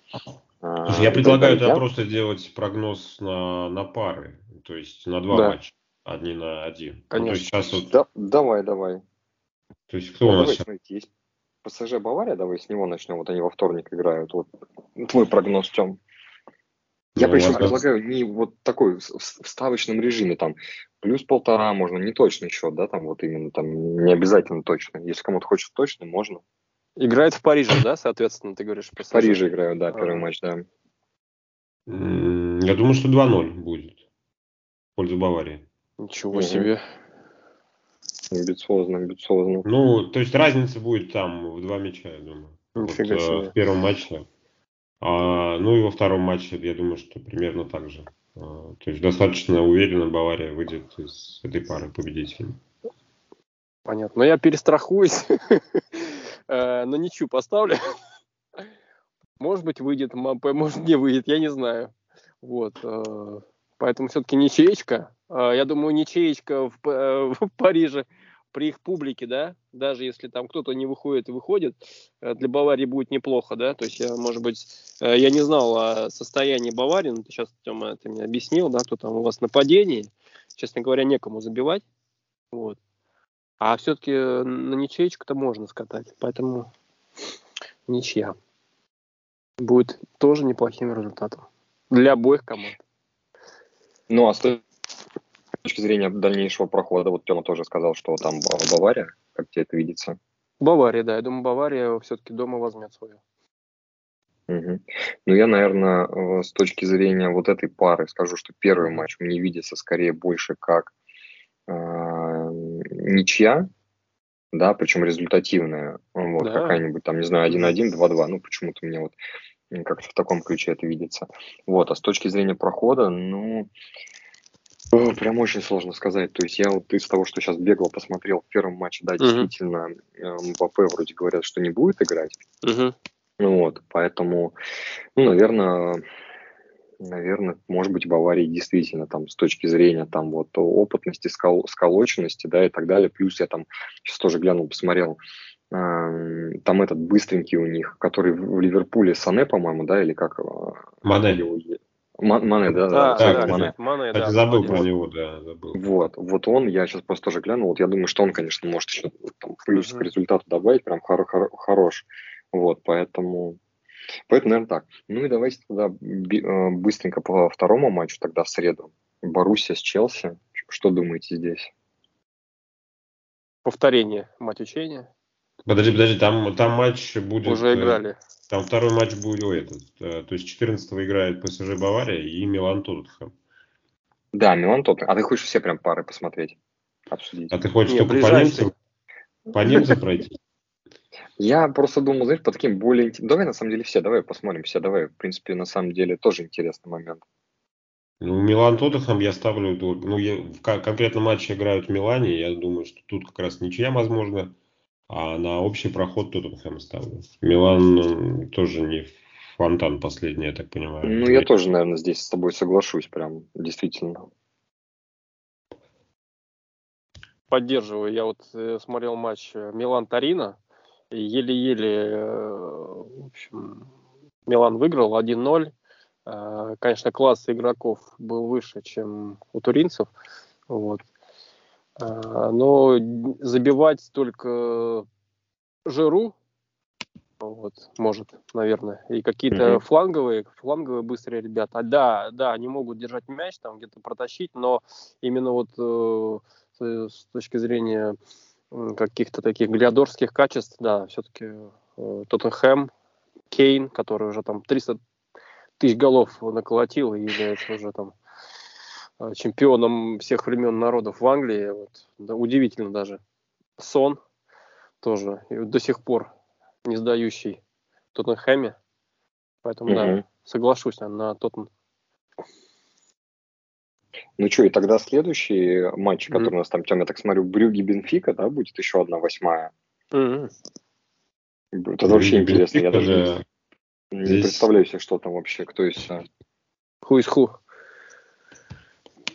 А, Слушай, я предлагаю тогда просто сделать прогноз на, на пары, то есть на два да. матча, одни на один. Конечно. Ну, есть сейчас вот... да, давай, давай. То есть кто ну, у нас? Давай, смотрите, есть ПСЖ Бавария, давай с него начнем. Вот они во вторник играют. Вот твой прогноз, Тем. Я ну, причем предлагаю не вот такой в ставочном режиме, там, плюс полтора можно, не точный счет, да, там вот именно, там, не обязательно точно. Если кому-то хочется точно, можно. Играет в Париже, да, соответственно, ты говоришь? В Париже играю, да, первый а. матч, да. Я думаю, что 2-0 будет в пользу Баварии. Ничего себе. Амбициозно, амбициозно. Ну, то есть разница будет там в два мяча, я думаю. Нифига вот, себе. В первом матче. А, ну и во втором матче, я думаю, что примерно так же. А, то есть достаточно уверенно Бавария выйдет из этой пары победителем. Понятно. Но я перестрахуюсь. (laughs) Э, на ничью поставлю. Может быть, выйдет Мапе, может, не выйдет, я не знаю. Вот. Э, поэтому все-таки ничеечка. Э, я думаю, ничеечка в, в Париже при их публике, да, даже если там кто-то не выходит и выходит, э, для Баварии будет неплохо, да, то есть может быть, э, я не знал о состоянии Баварии, но ты сейчас, Тёма, ты мне объяснил, да, кто там у вас нападении, честно говоря, некому забивать, вот, а все-таки на ничеечку-то можно скатать, поэтому ничья будет тоже неплохим результатом для обоих команд. Ну, а с точки зрения дальнейшего прохода, вот Тёма тоже сказал, что там Бавария, как тебе это видится? Бавария, да, я думаю, Бавария все-таки дома возьмет свою. Угу. Ну, я, наверное, э, с точки зрения вот этой пары скажу, что первый матч мне видится скорее больше как э, ничья, да, причем результативная, вот, да. какая-нибудь там, не знаю, 1-1, 2-2, ну, почему-то мне вот как-то в таком ключе это видится. Вот, а с точки зрения прохода, ну, прям очень сложно сказать. То есть я вот из того, что сейчас бегло посмотрел в первом матче, да, действительно, uh-huh. Мбаппе вроде говорят, что не будет играть. Uh-huh. Ну вот, поэтому, ну, наверное, наверное, может быть, Баварии действительно там с точки зрения там вот опытности, скол, сколоченности, да, и так далее. Плюс я там сейчас тоже глянул, посмотрел, э, там этот быстренький у них, который в Ливерпуле Сане, по-моему, да, или как? Мане. Мане, да, да, да, да, Мане. Мане, да, забыл про него, да, забыл. Вот, вот он, я сейчас просто тоже глянул, вот я думаю, что он, конечно, может еще там, плюс uh-huh. к результату добавить, прям хор- хор- хорош, вот, поэтому, поэтому, наверное, так. Ну и давайте тогда э, быстренько по второму матчу тогда в среду. Боруссия с Челси, что думаете здесь? Повторение мать учения. Подожди, подожди, там, там матч будет... Уже э, играли. Там второй матч будет этот. Э, то есть 14 играет ПСЖ Бавария и Милан Тоттенхэм. Да, Милан Тоттенхэм. А ты хочешь все прям пары посмотреть? Обсудить? А ты хочешь Не, только по немцам, по немцам пройти? Я просто думал, знаешь, по таким более... Давай, на самом деле, все, давай посмотрим все, давай. В принципе, на самом деле, тоже интересный момент. Ну, Милан Тоттенхэм я ставлю... Ну, я, в конкретном матче играют в Милане, я думаю, что тут как раз ничья возможно. А на общий проход Тоттенхэм ставлю. Милан тоже не фонтан последний, я так понимаю. Ну, я тоже, наверное, здесь с тобой соглашусь, прям, действительно. Поддерживаю. Я вот э, смотрел матч э, Милан-Тарина. Еле-еле, э, в общем, Милан выиграл 1-0. Э, конечно, класс игроков был выше, чем у туринцев. Вот. А, но забивать только Жиру, вот, может, наверное, и какие-то mm-hmm. фланговые, фланговые быстрые ребята. А, да, да, они могут держать мяч, там где-то протащить, но именно вот э, с точки зрения каких-то таких глиадорских качеств, да, все-таки э, Тоттенхэм, Кейн, который уже там 300 тысяч голов наколотил и является уже там Э, чемпионом всех времен народов в Англии. Вот, да, удивительно даже. Сон тоже и до сих пор не сдающий в Тоттенхэме. Поэтому, угу. да, соглашусь на Тоттен. Ну что, и тогда следующий матч, который mm у нас там, Тем, я так смотрю, Брюги Бенфика, да, будет еще одна восьмая. mm Это вообще интересно. Я даже не здесь... представляю себе, что там вообще, кто из Ху из ху.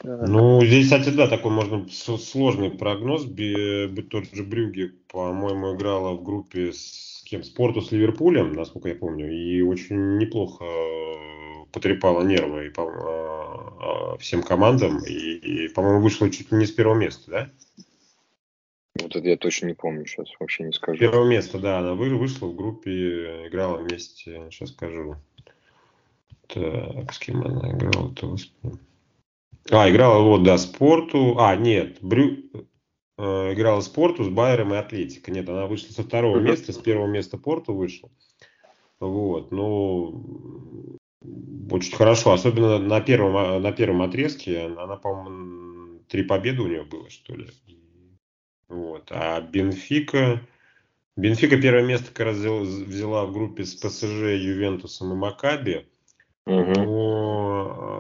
Ну, здесь, кстати, да, такой можно сложный прогноз. Тот же Брюги, по-моему, играла в группе с кем? Спорту с Ливерпулем, насколько я помню, и очень неплохо э, потрепала нервы и, по, а, а, всем командам, и, и по-моему, вышла чуть ли не с первого места, да? Вот это я точно не помню сейчас, вообще не скажу. Первое место, да, она вышла в группе, играла вместе, сейчас скажу. Так, с кем она играла-то? А, играла вот, да, спорту. А, нет, Брю... э, играла спорту с Байером и Атлетико. Нет, она вышла со второго места, с первого места порту вышла. Вот, ну, очень хорошо, особенно на первом, на первом отрезке, она, по-моему, три победы у нее было, что ли. Вот, а Бенфика, Бенфика первое место как раз взяла в группе с ПСЖ, Ювентусом и Макаби. Угу. Но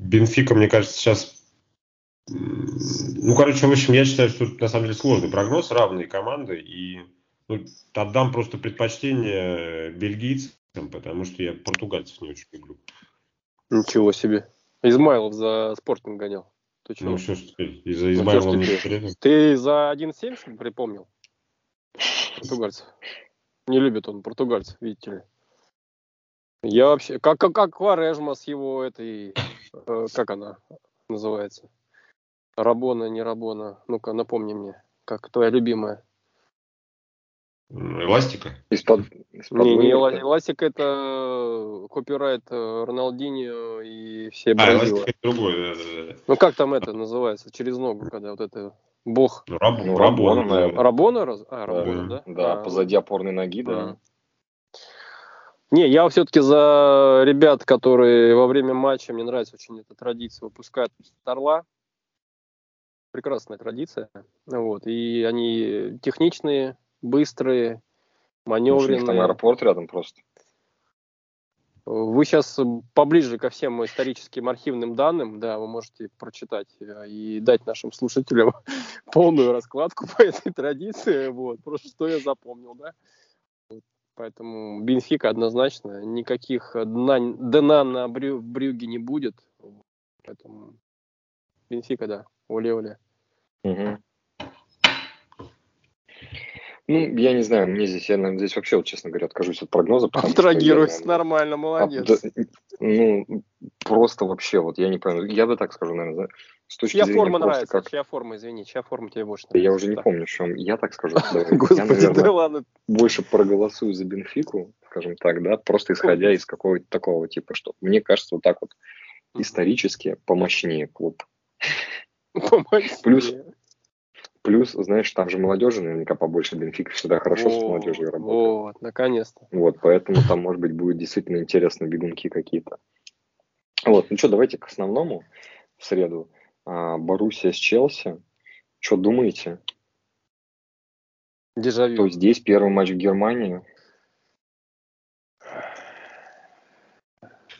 Бенфика, мне кажется, сейчас... Ну, короче, в общем, я считаю, что на самом деле сложный прогноз, равные команды, и ну, отдам просто предпочтение бельгийцам, потому что я португальцев не очень люблю. Ничего себе. Измайлов за спортинг гонял. Ты Ну, что ж теперь, из-за ну, Измайлова ну, не Ты за 1.7 припомнил? Португальцев. Не любит он португальцев, видите ли. Я вообще, как, как, как Кварежма с его этой, э, как она называется? Рабона, не Рабона. Ну-ка, напомни мне, как твоя любимая. Эластика? Из-под, из не, не эластика, это копирайт э, Роналдинho и все А, эластика это другое, да, да, да. Ну как там это называется, через ногу, когда вот это бог. Ну, раб, ну, Рабона, наверное. Рабона? А, Рабона, да? Да, да а, позади опорной ноги, да. да. Не, я все-таки за ребят, которые во время матча, мне нравится очень эта традиция, выпускают орла. Прекрасная традиция. Вот. И они техничные, быстрые, маневренные. Там аэропорт рядом просто. Вы сейчас поближе ко всем историческим архивным данным, да, вы можете прочитать э, и дать нашим слушателям (laughs) полную раскладку по этой традиции. Вот, просто что я запомнил, да. Поэтому Бенфика однозначно, никаких дна, дна на брю, Брюге не будет. Поэтому Бенфика, да, оле-оле. Угу. Ну, я не знаю, мне здесь, я здесь вообще, вот, честно говоря, откажусь от прогноза. Абстрагируйся, нормально, молодец. А, ну, просто вообще, вот я не понял, я бы так скажу, наверное, с точки чья зрения форма нравится, как... чья форма, извини, чья форма тебе больше нравится? Я уже не помню, в чем, я так скажу, (laughs) я, наверное, больше проголосую за Бенфику, скажем так, да, просто исходя из какого-то такого типа, что мне кажется, вот так вот исторически помощнее клуб. (laughs) Помощнее. Плюс, Плюс, знаешь, там же молодежи наверняка побольше. Бенфика всегда хорошо вот, с молодежью работает. Вот, наконец-то. Вот, поэтому там, может быть, будет действительно интересно бегунки какие-то. Вот, ну что, давайте к основному в среду. А, Боруссия с Челси. Что думаете? Дежавю. То здесь первый матч в Германии.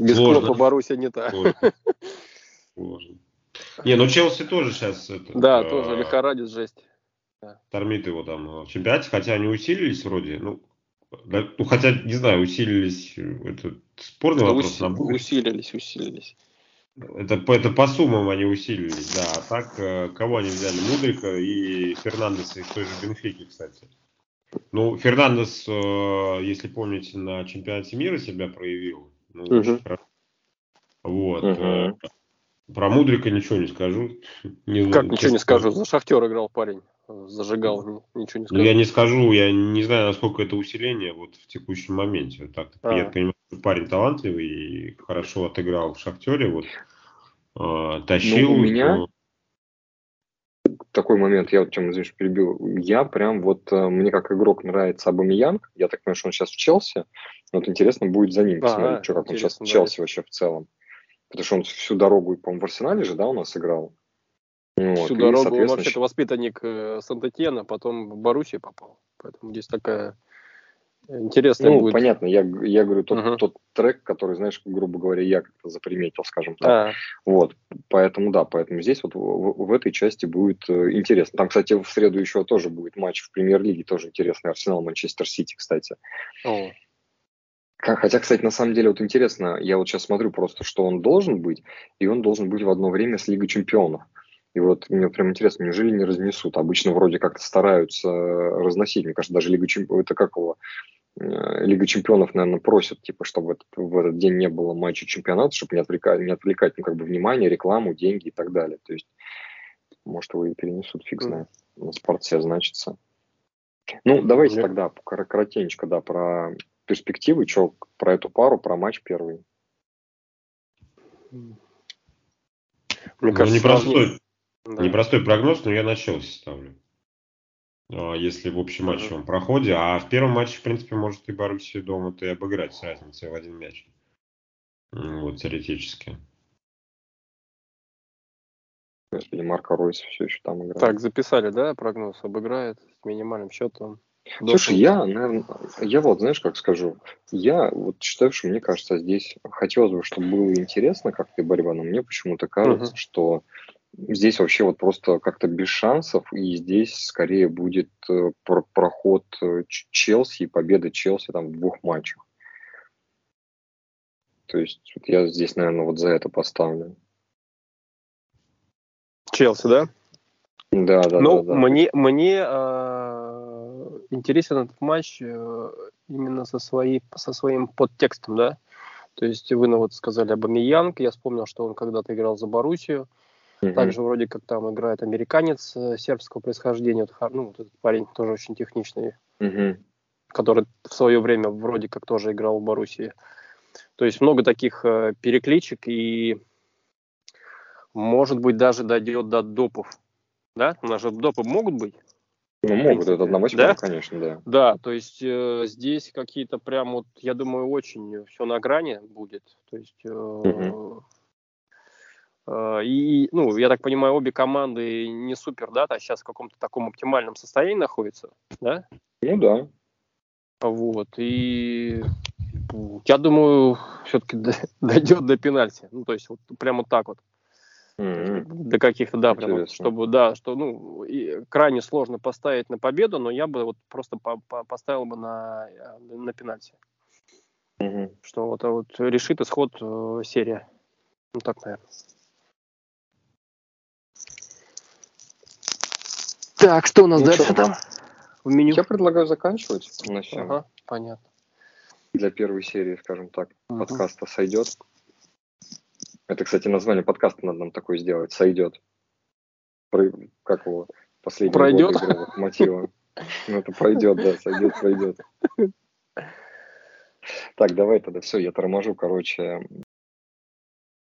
Без Сложно. Клопа Боруссия не та. Сложно. (laughs) Не, ну Челси тоже сейчас... Это, да, э, тоже лихорадит жесть. Тормит его там в чемпионате, хотя они усилились вроде, ну, да, ну хотя, не знаю, усилились, это спорный это вопрос. Уси- на усилились, усилились. Это, это по суммам они усилились, да. А так, э, кого они взяли? Мудрика и Фернандеса из той же Бенфики, кстати. Ну, Фернандес, э, если помните, на чемпионате мира себя проявил. Ну, угу. Вот. Угу. Про Мудрика ничего не скажу. (laughs) Не как знаю, ничего не скажу? За Шахтер играл парень. Зажигал, ничего не скажу. Ну, я не скажу, я не знаю, насколько это усиление вот в текущем моменте. Вот так а. Я понимаю, что парень талантливый и хорошо отыграл в Шахтере. Вот, э, тащил. Ну, у меня но... такой момент, я вот чем, извините, перебил. Я прям вот, э, мне как игрок нравится Абамиян. Я так понимаю, что он сейчас в Челси. Вот интересно будет за ним посмотреть, а, что, как он сейчас в Челси вообще в целом. Потому что он всю дорогу, по-моему, в Арсенале же, да, у нас играл. Вот. Всю и, дорогу он вообще-то воспитанник э, Сантетьена, потом в Боруссию попал. Поэтому здесь такая Интересно ну, будет. понятно, я, я говорю, тот, uh-huh. тот трек, который, знаешь, грубо говоря, я как-то заприметил, скажем так. Uh-huh. Вот, поэтому, да, поэтому здесь вот в, в этой части будет э, интересно. Там, кстати, в среду еще тоже будет матч в премьер-лиге, тоже интересный, Арсенал-Манчестер Сити, кстати. Uh-huh. Хотя, кстати, на самом деле вот интересно, я вот сейчас смотрю просто, что он должен быть, и он должен быть в одно время с Лигой Чемпионов. И вот мне прям интересно, неужели не разнесут? Обычно вроде как-то стараются разносить. Мне кажется, даже Лига Чемпионов, это как его, Э, Лига чемпионов, наверное, просят, типа, чтобы в этот день не было матча чемпионата, чтобы не отвлекать, не отвлекать ну, как бы, внимание, рекламу, деньги и так далее. То есть, может, его и перенесут, фиг знает. На спорте значится. Ну, давайте Нет. тогда коротенько, да, про перспективы, что про эту пару, про матч первый. Мне ну, кажется, непростой, да. непростой прогноз, но я на Челси ставлю. А, если в общем матчевом проходе. А в первом матче, в принципе, может и Боруссию дома-то и обыграть с разницей в один мяч. Вот, теоретически. Господи, Марко Ройс все еще там играет. Так, записали, да, прогноз? Обыграет с минимальным счетом. Слушай, я, наверное, я вот, знаешь, как скажу, я вот считаю, что мне кажется, здесь хотелось бы, чтобы было интересно как-то борьба, но мне почему-то кажется, uh-huh. что Здесь вообще вот просто как-то без шансов, и здесь скорее будет э, проход э, Челси и победа Челси там в двух матчах. То есть вот я здесь, наверное, вот за это поставлю. Челси, да? Да, да, ну, да, да. Мне, мне э, интересен этот матч э, именно со, своей, со своим подтекстом, да. То есть вы ну, вот сказали об Амиянг, я вспомнил, что он когда-то играл за Боруссию. Mm-hmm. Также вроде как там играет американец э, сербского происхождения, вот, ну, вот этот парень тоже очень техничный, mm-hmm. который в свое время вроде как тоже играл в Боруссии. То есть много таких э, перекличек и может быть даже дойдет до допов. Да? У нас же допы могут быть. Ну, могут, это на да? конечно, да. Да, то есть э, здесь какие-то прям вот, я думаю, очень все на грани будет. То есть э, угу. Э, и, ну, я так понимаю, обе команды не супер, да, а сейчас в каком-то таком оптимальном состоянии находятся, да? Ну да. Вот, и я думаю, все-таки (laughs) дойдет до пенальти. Ну, то есть, вот прямо так вот. Mm-hmm. До каких-то, да, прям, чтобы, да, что, ну, и крайне сложно поставить на победу, но я бы вот просто по- по- поставил бы на, э, на пенальти. Mm-hmm. Что вот, вот решит исход э, серия. Ну, так, наверное. Так, что у нас ну, дальше что? там в меню? Я предлагаю заканчивать на. Ага, понятно. Для первой серии, скажем так, uh подкаста сойдет. Это, кстати, название подкаста надо нам такое сделать. Сойдет. Про, как его? Последний Пройдет? мотива. Ну, это пройдет, да, сойдет, пройдет. Так, давай тогда все, я торможу, короче,